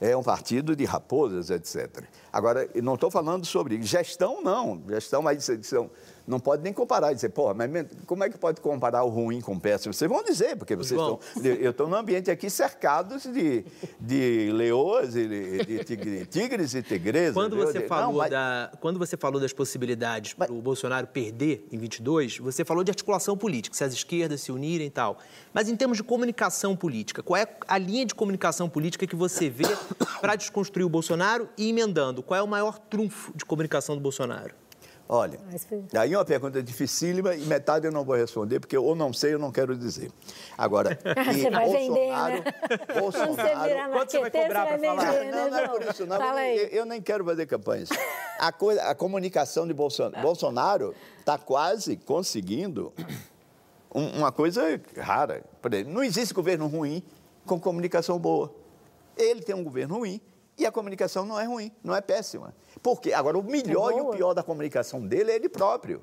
S3: é um partido de raposas, etc. Agora, não estou falando sobre gestão, não. Gestão, mas são Não pode nem comparar, dizer, pô, mas como é que pode comparar o ruim com o péssimo? Vocês vão dizer, porque vocês estão. Eu estou num ambiente aqui cercados de, de leoas e de, de tigres e tigresas.
S8: Quando você, falou não, mas... da, quando você falou das possibilidades mas... para o Bolsonaro perder em 22, você falou de articulação política, se as esquerdas se unirem e tal. Mas em termos de comunicação política, qual é a linha de comunicação política que você vê para desconstruir o Bolsonaro e emendando? Qual é o maior trunfo de comunicação do Bolsonaro?
S3: Olha, aí é uma pergunta dificílima e metade eu não vou responder, porque ou não sei ou não quero dizer. Agora, [LAUGHS]
S7: você vai vender, né?
S3: Bolsonaro...
S8: Você Quanto você vai cobrar para falar?
S3: Vender, não, não é por isso, não. Eu, eu, nem quero fazer campanhas. A, coisa, a comunicação de Bolsonaro... Bolsonaro está quase conseguindo uma coisa rara. Não existe governo ruim com comunicação boa. Ele tem um governo ruim e a comunicação não é ruim, não é péssima. Porque agora o melhor é e o pior da comunicação dele é ele próprio.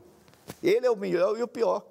S3: Ele é o melhor e o pior.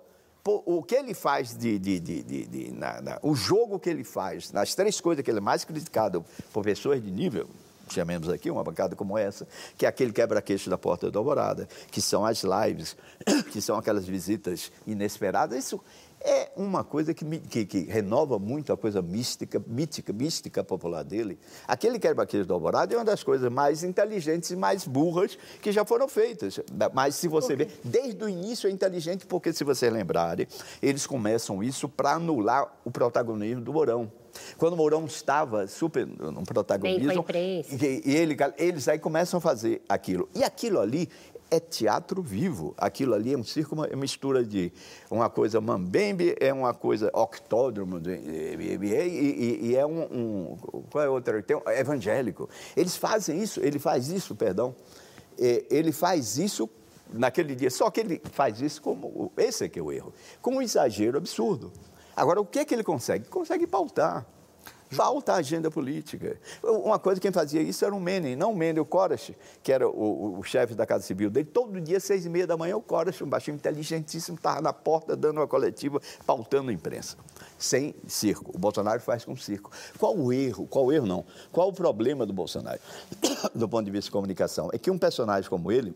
S3: O que ele faz de. de, de, de, de na, na, o jogo que ele faz, nas três coisas que ele é mais criticado por pessoas de nível, chamemos aqui, uma bancada como essa, que é aquele quebra-queixo da Porta da Alvorada, que são as lives, [COUGHS] que são aquelas visitas inesperadas. Isso, é uma coisa que, que, que, renova muito a coisa mística, mítica, mística popular dele. Aquele quebra-queixo do Alvorada é uma das coisas mais inteligentes e mais burras que já foram feitas. Mas se você ver, desde o início é inteligente, porque se vocês lembrarem, eles começam isso para anular o protagonismo do Mourão. Quando o Mourão estava super no protagonismo, e, e ele, eles aí começam a fazer aquilo. E aquilo ali é teatro vivo. Aquilo ali é um circo, uma mistura de uma coisa mambembe, é uma coisa octódromo, e, e, e, é um, um, Qual é outra? Tem um, é evangélico. Eles fazem isso, ele faz isso, perdão. Ele faz isso naquele dia. Só que ele faz isso como. Esse é que é o erro. Com um exagero absurdo. Agora, o que é que ele consegue? Consegue pautar. Falta agenda política. Uma coisa, quem fazia isso era o Menem, não o Menem, o Korash, que era o, o, chefe da Casa Civil dele. Todo dia, seis e meia da manhã, o Korash, um baixinho inteligentíssimo, estava na porta dando uma coletiva, pautando a imprensa. Sem circo. O Bolsonaro faz com circo. Qual o erro? Qual o erro, não? Qual o problema do Bolsonaro, [COUGHS] do ponto de vista de comunicação? É que um personagem como ele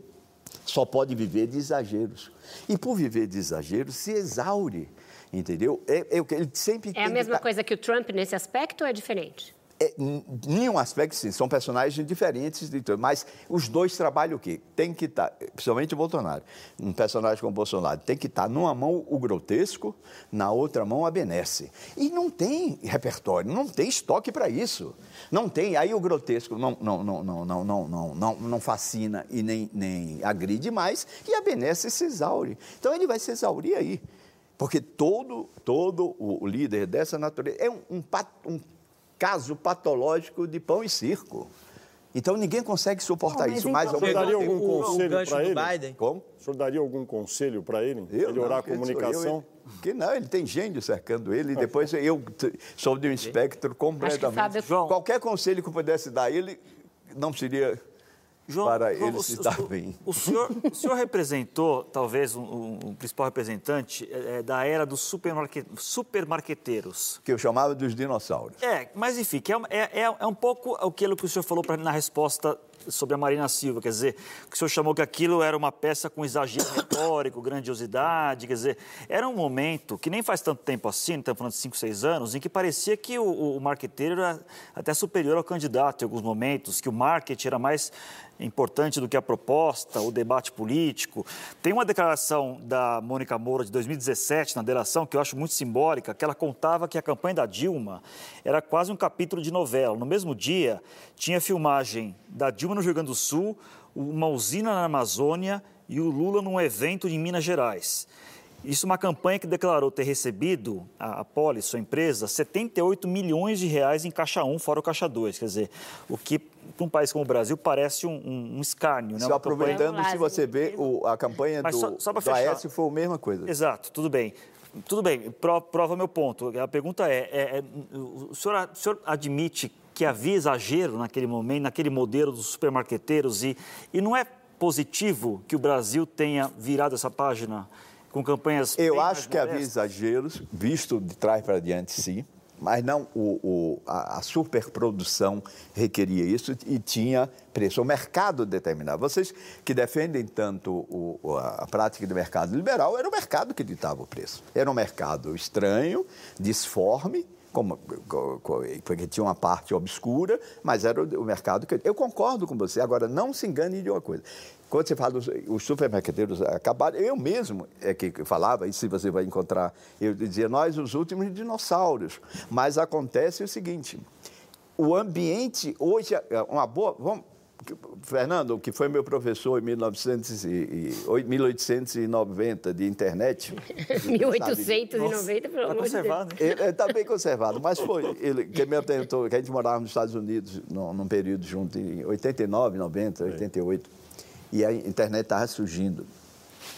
S3: só pode viver de exageros. E por viver de exageros, se exaure entendeu? É, é, ele sempre
S1: é a mesma que... coisa que o Trump nesse aspecto ou é diferente?
S3: É, nenhum aspecto, sim, são personagens diferentes, mas os dois trabalham o quê? Tem que estar, tá, principalmente o Bolsonaro, um personagem como o Bolsonaro, tem que estar tá numa mão o grotesco, na outra mão a benesse. E não tem repertório, não tem estoque para isso. Não tem, aí o grotesco não, não, não, não, não, não, não, não, não fascina e nem, nem agride mais, e a benesse se exaure. Então ele vai se exaurir aí. Porque todo, todo o líder dessa natureza é um, um, um caso patológico de pão e circo. Então ninguém consegue suportar oh, isso.
S5: Mas
S3: então,
S5: o senhor daria algum conselho para ele?
S8: Biden.
S3: Como?
S5: O senhor daria algum conselho para ele? Eu, Melhorar não, a comunicação?
S3: Eu, que não, ele tem gênio cercando ele. Depois eu sou de um espectro completamente. Qualquer conselho que eu pudesse dar a ele não seria João, para João, ele se o, dar bem.
S4: O senhor, o senhor representou, talvez, um, um principal representante é, da era dos supermarque, supermarqueteiros.
S3: Que eu chamava dos dinossauros.
S4: É, mas enfim, que é, é, é, é um pouco aquilo que o senhor falou para na resposta sobre a Marina Silva, quer dizer, que o senhor chamou que aquilo era uma peça com exagero [COUGHS] retórico, grandiosidade, quer dizer, era um momento que nem faz tanto tempo assim, estamos falando de 5, 6 anos, em que parecia que o, o marqueteiro era até superior ao candidato em alguns momentos, que o marketing era mais importante do que a proposta, o debate político. Tem uma declaração da Mônica Moura de 2017 na delação que eu acho muito simbólica, que ela contava que a campanha da Dilma era quase um capítulo de novela. No mesmo dia, tinha filmagem da Dilma no Rio Grande do Sul, uma usina na Amazônia e o Lula num evento em Minas Gerais. Isso é uma campanha que declarou ter recebido, a, a Polis, sua empresa, 78 milhões de reais em caixa 1, fora o caixa 2. Quer dizer, o que para um país como o Brasil parece um, um, um escárnio. Né?
S3: Só aproveitando, campanha... se você vê, o, a campanha Mas do, só, só do Aécio foi a mesma coisa.
S4: Exato, tudo bem. Tudo bem, prova meu ponto. A pergunta é, é, é o, senhor, o senhor admite que havia exagero naquele momento, naquele modelo dos supermarqueteiros e, e não é positivo que o Brasil tenha virado essa página com campanhas.
S3: Eu acho que havia exageros, visto de trás para diante, sim. mas não o, o, a, a, superprodução requeria isso e tinha preço. O mercado determinava. Vocês que defendem tanto o, a prática do mercado liberal, era o mercado que ditava o preço. Era um mercado estranho, disforme, como, porque tinha uma parte obscura, mas era o mercado que. Eu concordo com você. Agora, não se engane de uma coisa. Quando você fala, os supermercadeiros acabaram, eu mesmo é que falava, e se você vai encontrar, eu dizia, nós os últimos dinossauros. Mas acontece o seguinte, o ambiente hoje, é uma boa, vamos, Fernando, que foi meu professor em 1900 e, 1890 de internet. [LAUGHS]
S1: 1890, pelo
S4: tá amor de Deus. Né?
S3: Ele está bem conservado, mas foi. Ele que me apresentou, que a gente morava nos Estados Unidos num, num período junto, em 89, 90, 88. E a internet estava surgindo.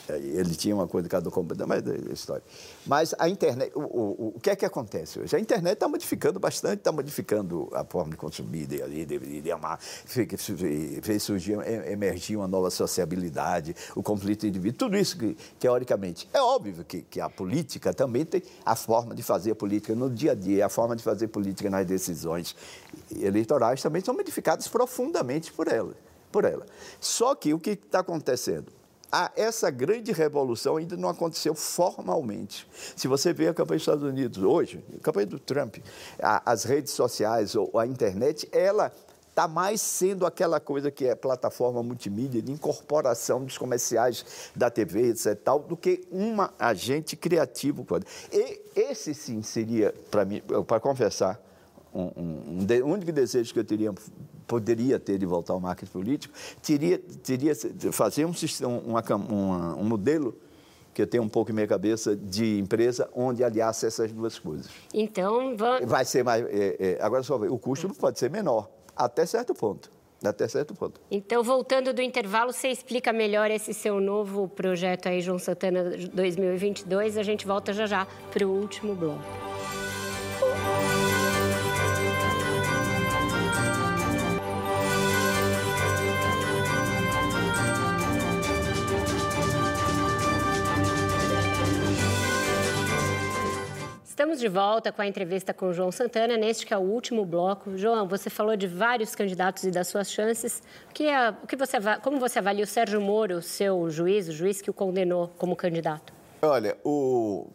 S3: Ele tinha uma coisa de cada computador, mas é história. Mas a internet, o, o, o que é que acontece hoje? A internet está modificando bastante, está modificando a forma de consumir, de, de, de, de amar, fez surgir, emergir uma nova sociabilidade, o conflito indivíduo, tudo isso que, teoricamente. É óbvio que, que a política também tem a forma de fazer política no dia a dia, a forma de fazer política nas decisões eleitorais também são modificadas profundamente por ela. Por ela. Só que o que está acontecendo? a, essa grande revolução ainda não aconteceu formalmente. Se você vê a campanha dos Estados Unidos hoje, a campanha do Trump, a, as redes sociais ou a internet, ela está mais sendo aquela coisa que é plataforma multimídia de incorporação dos comerciais da TV, etc., tal, do que um agente criativo. E esse sim seria, para mim, para confessar, um, um, um, único desejo que eu teria, poderia ter de voltar ao marketing político, teria, teria fazer um, sistema, uma, uma, um modelo que eu tenho um pouco em minha cabeça de empresa onde aliasse essas duas coisas.
S1: Então, vamos...
S3: Vai ser mais... É, é, agora, só o custo não pode ser menor, até certo ponto. Até certo ponto.
S1: Então, voltando do intervalo, você explica melhor esse seu novo projeto aí, João Santana 2022. A gente volta já já para o último bloco. Estamos de volta com a entrevista com o João Santana, neste que é o último bloco. João, você falou de vários candidatos e das suas chances. Que é, o que você, como você avalia o Sérgio Moro, seu juiz, o juiz que o condenou como candidato?
S3: Olha, o,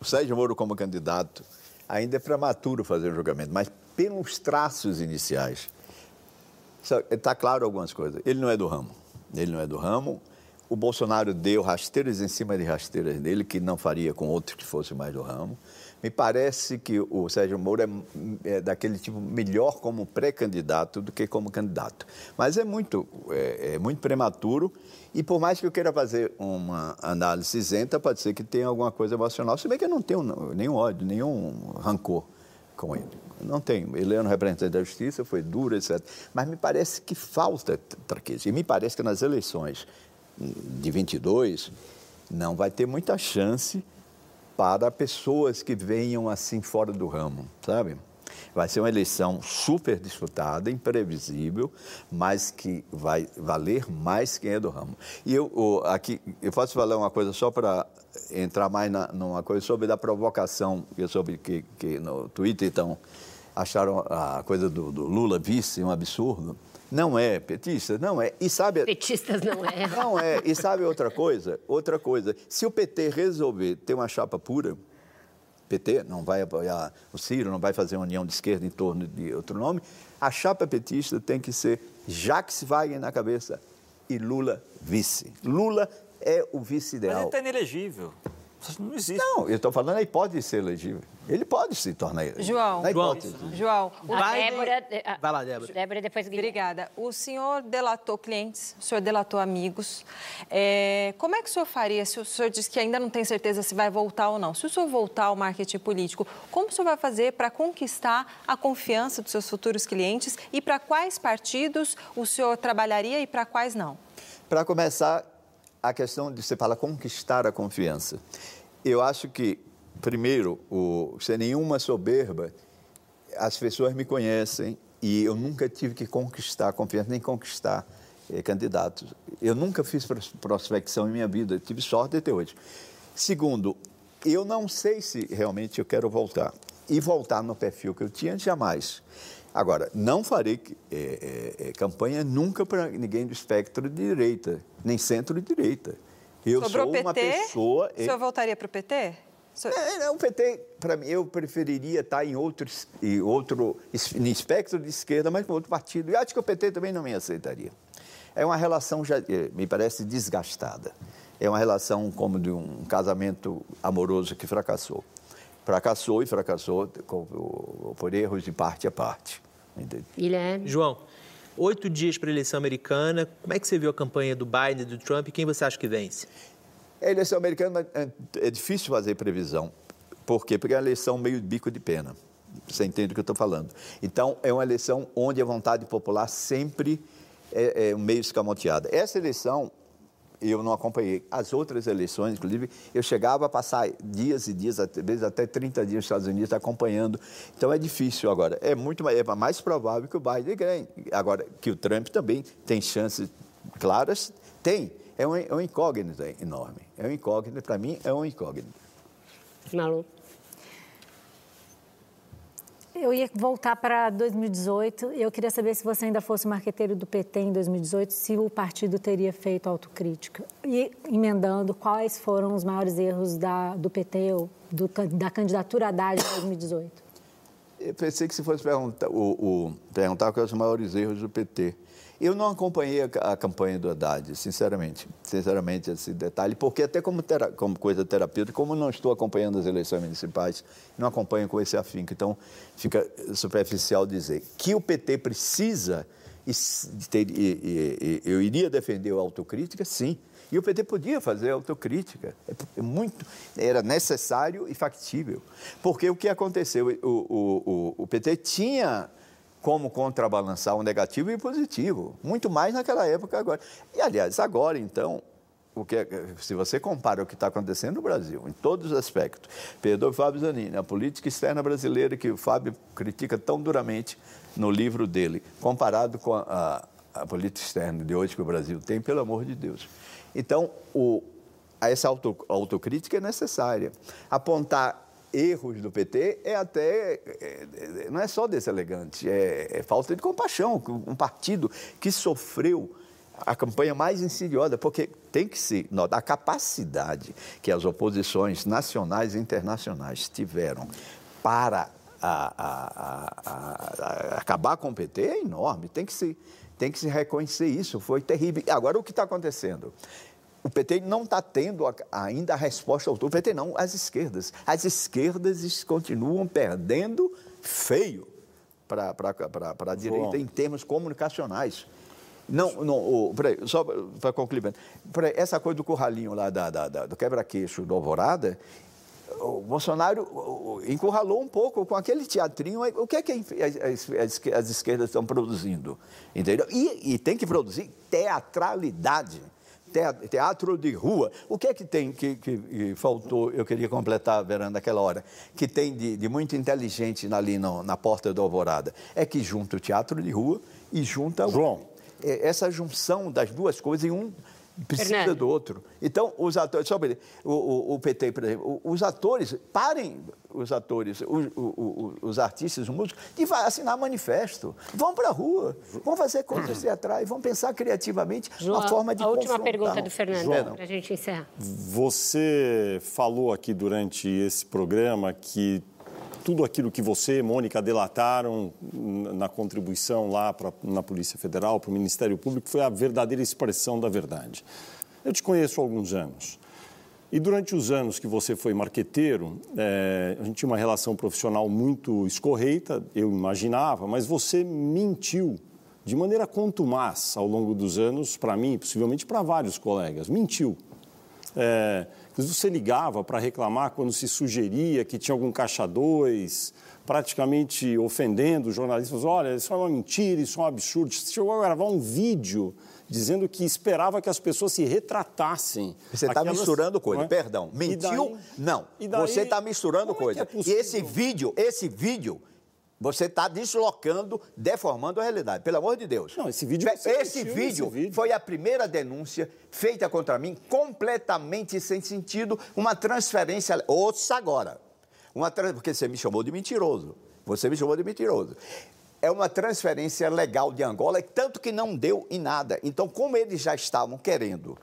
S3: o Sérgio Moro como candidato ainda é prematuro fazer o julgamento, mas pelos traços iniciais, está claro algumas coisas. Ele não é do ramo. Ele não é do ramo. O Bolsonaro deu rasteiras em cima de rasteiras dele, que não faria com outro que fosse mais do ramo. Me parece que o Sérgio Moro é, é daquele tipo melhor como pré-candidato do que como candidato. Mas é muito, é, é, muito prematuro e por mais que eu queira fazer uma análise isenta, pode ser que tenha alguma coisa emocional, se bem que eu não tenho nenhum ódio, nenhum rancor com ele. Não tenho. Ele é um representante da justiça, foi duro, etc. Mas me parece que falta traqueza. E me parece que nas eleições de 22 não vai ter muita chance para pessoas que venham assim fora do ramo, sabe? Vai ser uma eleição super disputada, imprevisível, mas que vai valer mais quem é do ramo. E eu aqui eu posso falar uma coisa só para entrar mais na, numa coisa sobre a provocação sobre que, que no Twitter então acharam a coisa do, do Lula vice um absurdo. Não é petista, não é. E sabe
S1: Petistas não é. [LAUGHS]
S3: Não é. E sabe outra coisa? Outra coisa. Se o PT resolver ter uma chapa pura, PT não vai apoiar o Ciro, não vai fazer uma união de esquerda em torno de outro nome, a chapa petista tem que ser Jacques Wagner na cabeça e Lula vice. Lula é o vice ideal. Mas
S4: ele está inelegível. Não existe.
S3: Não, eu estou falando, ele pode ser elegível. Ele pode se tornar elegível.
S6: João,
S3: João,
S6: João
S1: vai, Débora,
S8: vai lá, Débora.
S1: Débora, depois
S6: Obrigada. O senhor delatou clientes, o senhor delatou amigos. É, como é que o senhor faria se o senhor diz que ainda não tem certeza se vai voltar ou não? Se o senhor voltar ao marketing político, como o senhor vai fazer para conquistar a confiança dos seus futuros clientes e para quais partidos o senhor trabalharia e para quais não?
S3: Para começar, a questão de você fala conquistar a confiança. Eu acho que, primeiro, o, sem nenhuma soberba, as pessoas me conhecem e eu nunca tive que conquistar a confiança, nem conquistar eh, candidatos. Eu nunca fiz prospecção em minha vida, tive sorte até hoje. Segundo, eu não sei se realmente eu quero voltar. e voltar no perfil que eu tinha, jamais. Agora, não farei é, é, campanha nunca para ninguém do espectro de direita, nem centro-direita.
S6: Eu Sobre sou PT, uma pessoa. O senhor voltaria para o PT?
S3: É, o PT, para mim, eu preferiria estar em outro, em outro em espectro de esquerda, mas com outro partido. E acho que o PT também não me aceitaria. É uma relação, já, me parece, desgastada. É uma relação como de um casamento amoroso que fracassou. Fracassou e fracassou por erros de parte a parte.
S8: Guilherme. João, oito dias para a eleição americana. Como é que você viu a campanha do Biden e do Trump e quem você acha que vence?
S3: A eleição americana é, é difícil fazer previsão. Por quê? Porque é uma eleição meio bico de pena. Você entende o que eu estou falando? Então, é uma eleição onde a vontade popular sempre é, é meio escamoteada. Essa eleição, eu não acompanhei. As outras eleições, inclusive, eu chegava a passar dias e dias, às vezes até 30 dias nos Estados Unidos acompanhando. Então é difícil agora. É muito é mais provável que o Biden ganhe. Agora, que o Trump também tem chances claras, tem é um, é um incógnito enorme. É um incógnito, para mim, é um incógnito.
S1: Malu.
S7: Eu ia voltar para 2018. Eu queria saber se você ainda fosse marqueteiro do PT em 2018, se o partido teria feito autocrítica. E emendando, quais foram os maiores erros da, do PT ou do, da candidatura Haddad em 2018?
S3: Eu pensei que se fosse perguntar, o, o, perguntar quais os maiores erros do PT. Eu não acompanhei a, campanha do Haddad, sinceramente, sinceramente, esse detalhe, porque até como, tera, como coisa terapêutica, como não estou acompanhando as eleições municipais, não acompanho com esse afinco, então fica superficial dizer que o PT precisa, e, e, e, eu iria defender a autocrítica, sim, e o PT podia fazer autocrítica. É, é muito, era necessário e factível. Porque o que aconteceu? O, o, o, o PT tinha como contrabalançar o negativo e o positivo, muito mais naquela época agora. E, aliás, agora, então, o que é, se você compara o que está acontecendo no Brasil, em todos os aspectos, perdoe Fábio Zanini, a política externa brasileira que o Fábio critica tão duramente no livro dele, comparado com a, a, a política externa de hoje que o Brasil tem, pelo amor de Deus. Então, o, essa auto, autocrítica é necessária. Apontar erros do PT é até, é, é, não é só deselegante, é, é falta de compaixão. Um partido que sofreu a campanha mais insidiosa, porque tem que se notar a capacidade que as oposições nacionais e internacionais tiveram para a, a, a, acabar com o PT é enorme. Tem que se, tem que se reconhecer isso. Foi terrível. Agora, o que está acontecendo? O PT não está tendo ainda a resposta ao O PT não, as esquerdas. As esquerdas continuam perdendo feio para a direita em termos comunicacionais. Não, não, oh, peraí, só para concluir, peraí, essa coisa do curralinho lá, da, da, da do quebra-queixo do Alvorada, o Bolsonaro encurralou um pouco com aquele teatrinho. O que é que as esquerdas estão produzindo? Entendeu? E, e tem que produzir teatralidade teatro de rua. O que é que tem que, que faltou, eu queria completar, Verão, naquela hora, que tem de, de muito inteligente ali no, na porta da Alvorada? É que junta o teatro de rua e junta...
S5: João.
S3: É, essa junção das duas coisas em um precisa Fernando. do outro. Então, os atores, só o, o, o, PT, por exemplo, os atores, parem os atores, os, os, os artistas, os músicos, de assinar manifesto. Vão para a rua, vão fazer coisas teatrais, vão pensar criativamente João, uma forma de
S1: A última pergunta do Fernando, para a gente encerrar.
S5: Você falou aqui durante esse programa que tudo aquilo que você, Mônica, delataram na contribuição lá pra, na Polícia Federal, para o Ministério Público, foi a verdadeira expressão da verdade. Eu te conheço há alguns anos. E durante os anos que você foi marqueteiro, é, a gente tinha uma relação profissional muito escorreita, eu imaginava, mas você mentiu de maneira contumaz ao longo dos anos, para mim possivelmente para vários colegas. Mentiu. É, você ligava para reclamar quando se sugeria que tinha algum caixa dois, praticamente ofendendo os jornalistas. Olha, isso é uma mentira, isso é um absurdo. Você chegou a gravar um vídeo dizendo que esperava que as pessoas se retratassem.
S3: Você está Aquelas... misturando coisa, é? perdão. Mentiu? Daí... Não. Daí... Você está misturando Como coisa. É é e esse vídeo, esse vídeo você está deslocando, deformando a realidade. Pelo amor de Deus.
S5: Não, esse vídeo.
S3: Esse vídeo, esse vídeo foi a primeira denúncia feita contra mim, completamente sem sentido, uma transferência. Ouça agora. Uma, porque você me chamou de mentiroso. Você me chamou de mentiroso é uma transferência legal de Angola, tanto que não deu em nada. Então, como eles já estavam querendo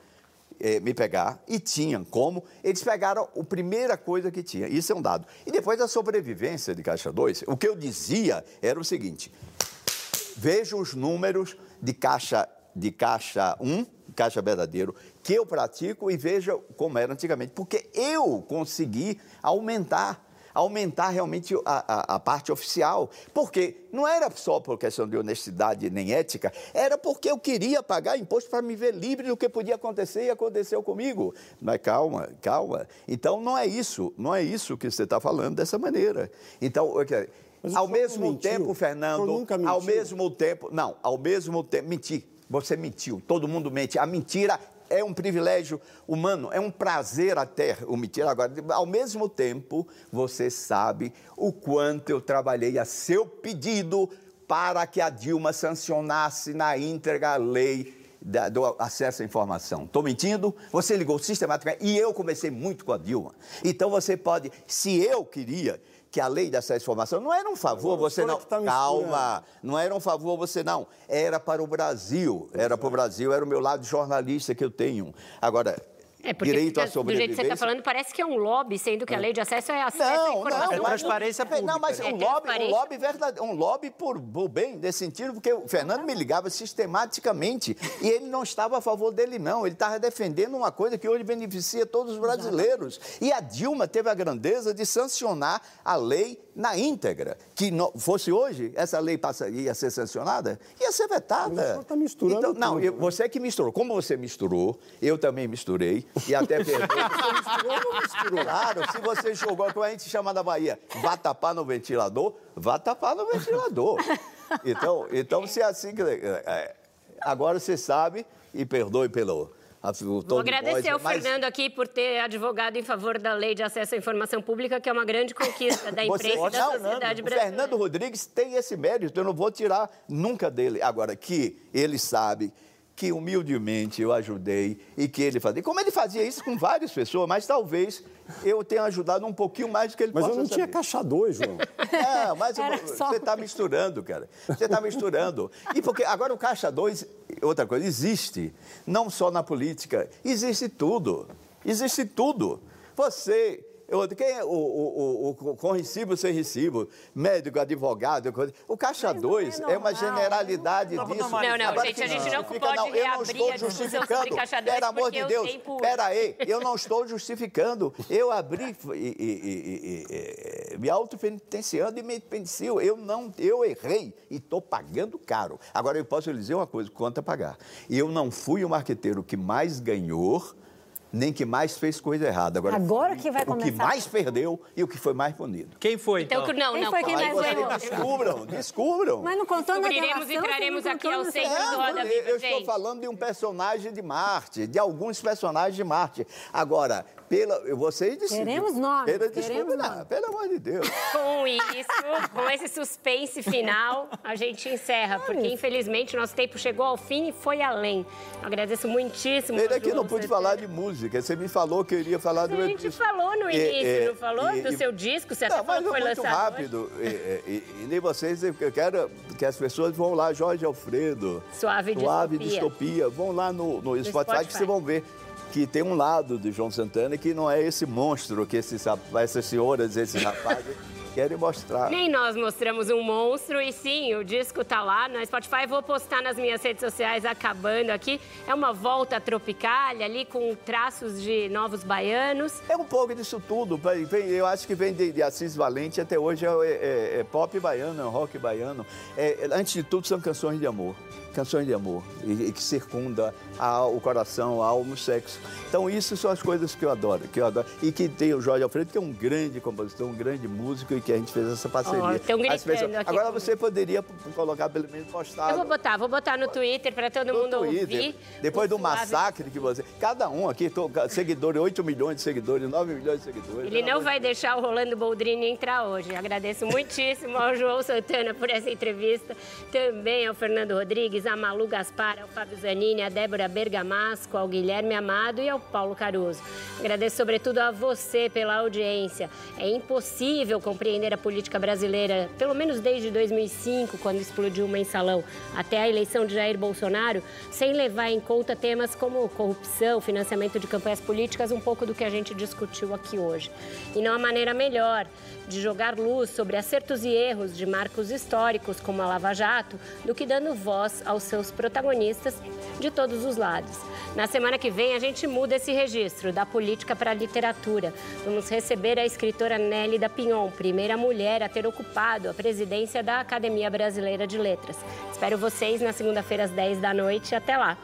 S3: eh, me pegar, e tinham como, eles pegaram a primeira coisa que tinha. Isso é um dado. E depois da sobrevivência de Caixa 2, o que eu dizia era o seguinte: veja os números de Caixa, de caixa 1, Caixa Verdadeiro, que eu pratico e veja como era antigamente. Porque eu consegui aumentar aumentar realmente a, a, a, parte oficial. Porque não era só por questão de honestidade nem ética, era porque eu queria pagar imposto para me ver livre do que podia acontecer e aconteceu comigo. Mas calma, calma. Então não é isso, não é isso que você está falando dessa maneira. Então, ao mesmo mentiu. tempo, Fernando, ao mesmo tempo, não, ao mesmo tempo, mentir. Você mentiu, todo mundo mente. A mentira é um privilégio humano, é um prazer até omitir. Agora, ao mesmo tempo, você sabe o quanto eu trabalhei a seu pedido para que a Dilma sancionasse na íntegra a lei do acesso à informação. Estou mentindo? Você ligou sistematicamente e eu comecei muito com a Dilma. Então você pode, se eu queria que a lei dessa informação não era um favor, você não. Tá Calma, não era um favor, você não. Era para o Brasil. Era para o Brasil, era o meu lado jornalista que eu tenho. Agora,
S1: é, porque direito à sobrevivência. Do jeito que você está falando, parece que é um lobby, sendo que a lei de acesso é acesso não, à informação.
S8: Não, é transparência pública.
S3: Não, mas é um lobby, um lobby, verdade, um lobby por, bem, nesse sentido, porque o Fernando me ligava sistematicamente e ele não estava a favor dele, não. Ele estava defendendo uma coisa que hoje beneficia todos os brasileiros. E a Dilma teve a grandeza de sancionar a lei na íntegra. Que não, fosse hoje, essa lei passa, ia ser sancionada, ia ser vetada. Mas
S5: está misturando então,
S3: Não, eu, você que misturou. Como você misturou, eu também misturei. E até perdoe. Você misturou ou não misturou? Claro, se você jogou, como a gente chama na Bahia, vá tapar no ventilador, vá tapar no ventilador. Então, então se é assim que... É, é agora você sabe, e perdoe pelo
S1: Vou agradecer ao mas... Fernando aqui por ter advogado em favor da lei de acesso à informação pública, que é uma grande conquista da imprensa Você... e da sociedade
S3: não.
S1: brasileira.
S3: O Fernando Rodrigues tem esse mérito, eu não vou tirar nunca dele. Agora, que ele sabe que humildemente eu ajudei e que ele fazia. Como ele fazia isso com várias pessoas, mas talvez eu tenha ajudado um pouquinho mais do que ele
S5: mas
S3: possa
S5: Mas eu não
S3: saber.
S5: tinha caixa dois, João.
S3: É, mas só... você está misturando, cara. Você está misturando. E porque agora o caixa dois, outra coisa, existe. Não só na política, existe tudo. Existe tudo. Você Outro, quem é o, o, o, o, com recibo sem recibo? Médico, advogado. O Caixa 2 é, é, uma generalidade não, disso.
S1: Não, não, Agora, gente, a gente não pode não, eu não estou justificando. Pelo amor de Deus,
S3: tempo... pera aí, eu não estou justificando. Eu abri e, e, e, me autopenitenciando e me penitencio. Eu não, eu errei e estou pagando caro. Agora, eu posso lhe dizer uma coisa, quanto a pagar. Eu não fui o marqueteiro que mais ganhou nem que mais fez coisa errada. Agora,
S7: Agora que vai começar.
S3: O que mais perdeu e o que foi mais punido.
S8: Quem foi, então?
S1: então? Não,
S7: Quem
S1: não.
S7: foi quem mais
S3: ganhou? Descubram, descubram.
S7: Mas não contando
S1: Descobriremos e traremos aqui ao centro é, do Roda Viva,
S3: Eu estou falando de um personagem de Marte, de alguns personagens de Marte. Agora, pela, vocês
S7: decidem. Queremos nomes. Pela, queremos
S3: desculpa, não, pelo amor de Deus.
S1: Com isso, com esse suspense final, a gente encerra, porque infelizmente nosso tempo chegou ao fim e foi além. Eu agradeço muitíssimo.
S3: Ele aqui não pude falar de música. Você me falou que eu iria falar do.
S1: A gente falou no início, é, não falou? E, do seu disco? Você não, até falou que foi
S3: muito
S1: lançado
S3: rápido. E, e, e, nem vocês, eu quero que as pessoas vão lá, Jorge Alfredo.
S1: Suave, Suave
S3: Distopia. Distopia. Vão lá no, no, no Spotify, Spotify que vocês vão ver que tem um lado de João Santana que não é esse monstro que esses, essas senhoras, esses rapazes [LAUGHS] querem mostrar.
S1: Nem nós mostramos um monstro e sim, o disco tá lá no Spotify. Vou postar nas minhas redes sociais acabando aqui. É uma volta tropical ali com traços de novos baianos.
S3: É um pouco disso tudo. Eu acho que vem de, Assis Valente até hoje é, é, é pop baiano, é rock baiano. É, antes de tudo são canções de amor canções de amor e, e que circunda a, o coração, a alma, o sexo. Então isso são as coisas que eu adoro, que eu adoro. E que tem o Jorge Alfredo, que é um grande compositor, um grande músico e que a gente fez essa parceria.
S1: Oh, pessoas...
S3: Agora você poderia colocar pelo menos postar.
S1: Eu vou botar, vou botar no Twitter para todo no mundo Twitter. ouvir.
S3: Depois do massacre que você, cada um aqui, tô, seguidores, 8 milhões de seguidores, 9 milhões de seguidores.
S1: Ele não vai deixar o Rolando Boldrini entrar hoje. Agradeço muitíssimo ao João Santana por essa entrevista, também ao Fernando Rodrigues A Malu Gaspar, ao Fábio Zanini, a Débora Bergamasco, ao Guilherme Amado e ao Paulo Caruso. Agradeço sobretudo a você pela audiência. É impossível compreender a política brasileira, pelo menos desde 2005, quando explodiu o mensalão, até a eleição de Jair Bolsonaro, sem levar em conta temas como corrupção, financiamento de campanhas políticas, um pouco do que a gente discutiu aqui hoje. E não há maneira melhor de jogar luz sobre acertos e erros de marcos históricos como a Lava Jato do que dando voz aos seus protagonistas de todos os lados. Na semana que vem, a gente muda esse registro da política para a literatura. Vamos receber a escritora Nelly da Pinhon, primeira mulher a ter ocupado a presidência da Academia Brasileira de Letras. Espero vocês na segunda-feira às 10 da noite. Até lá!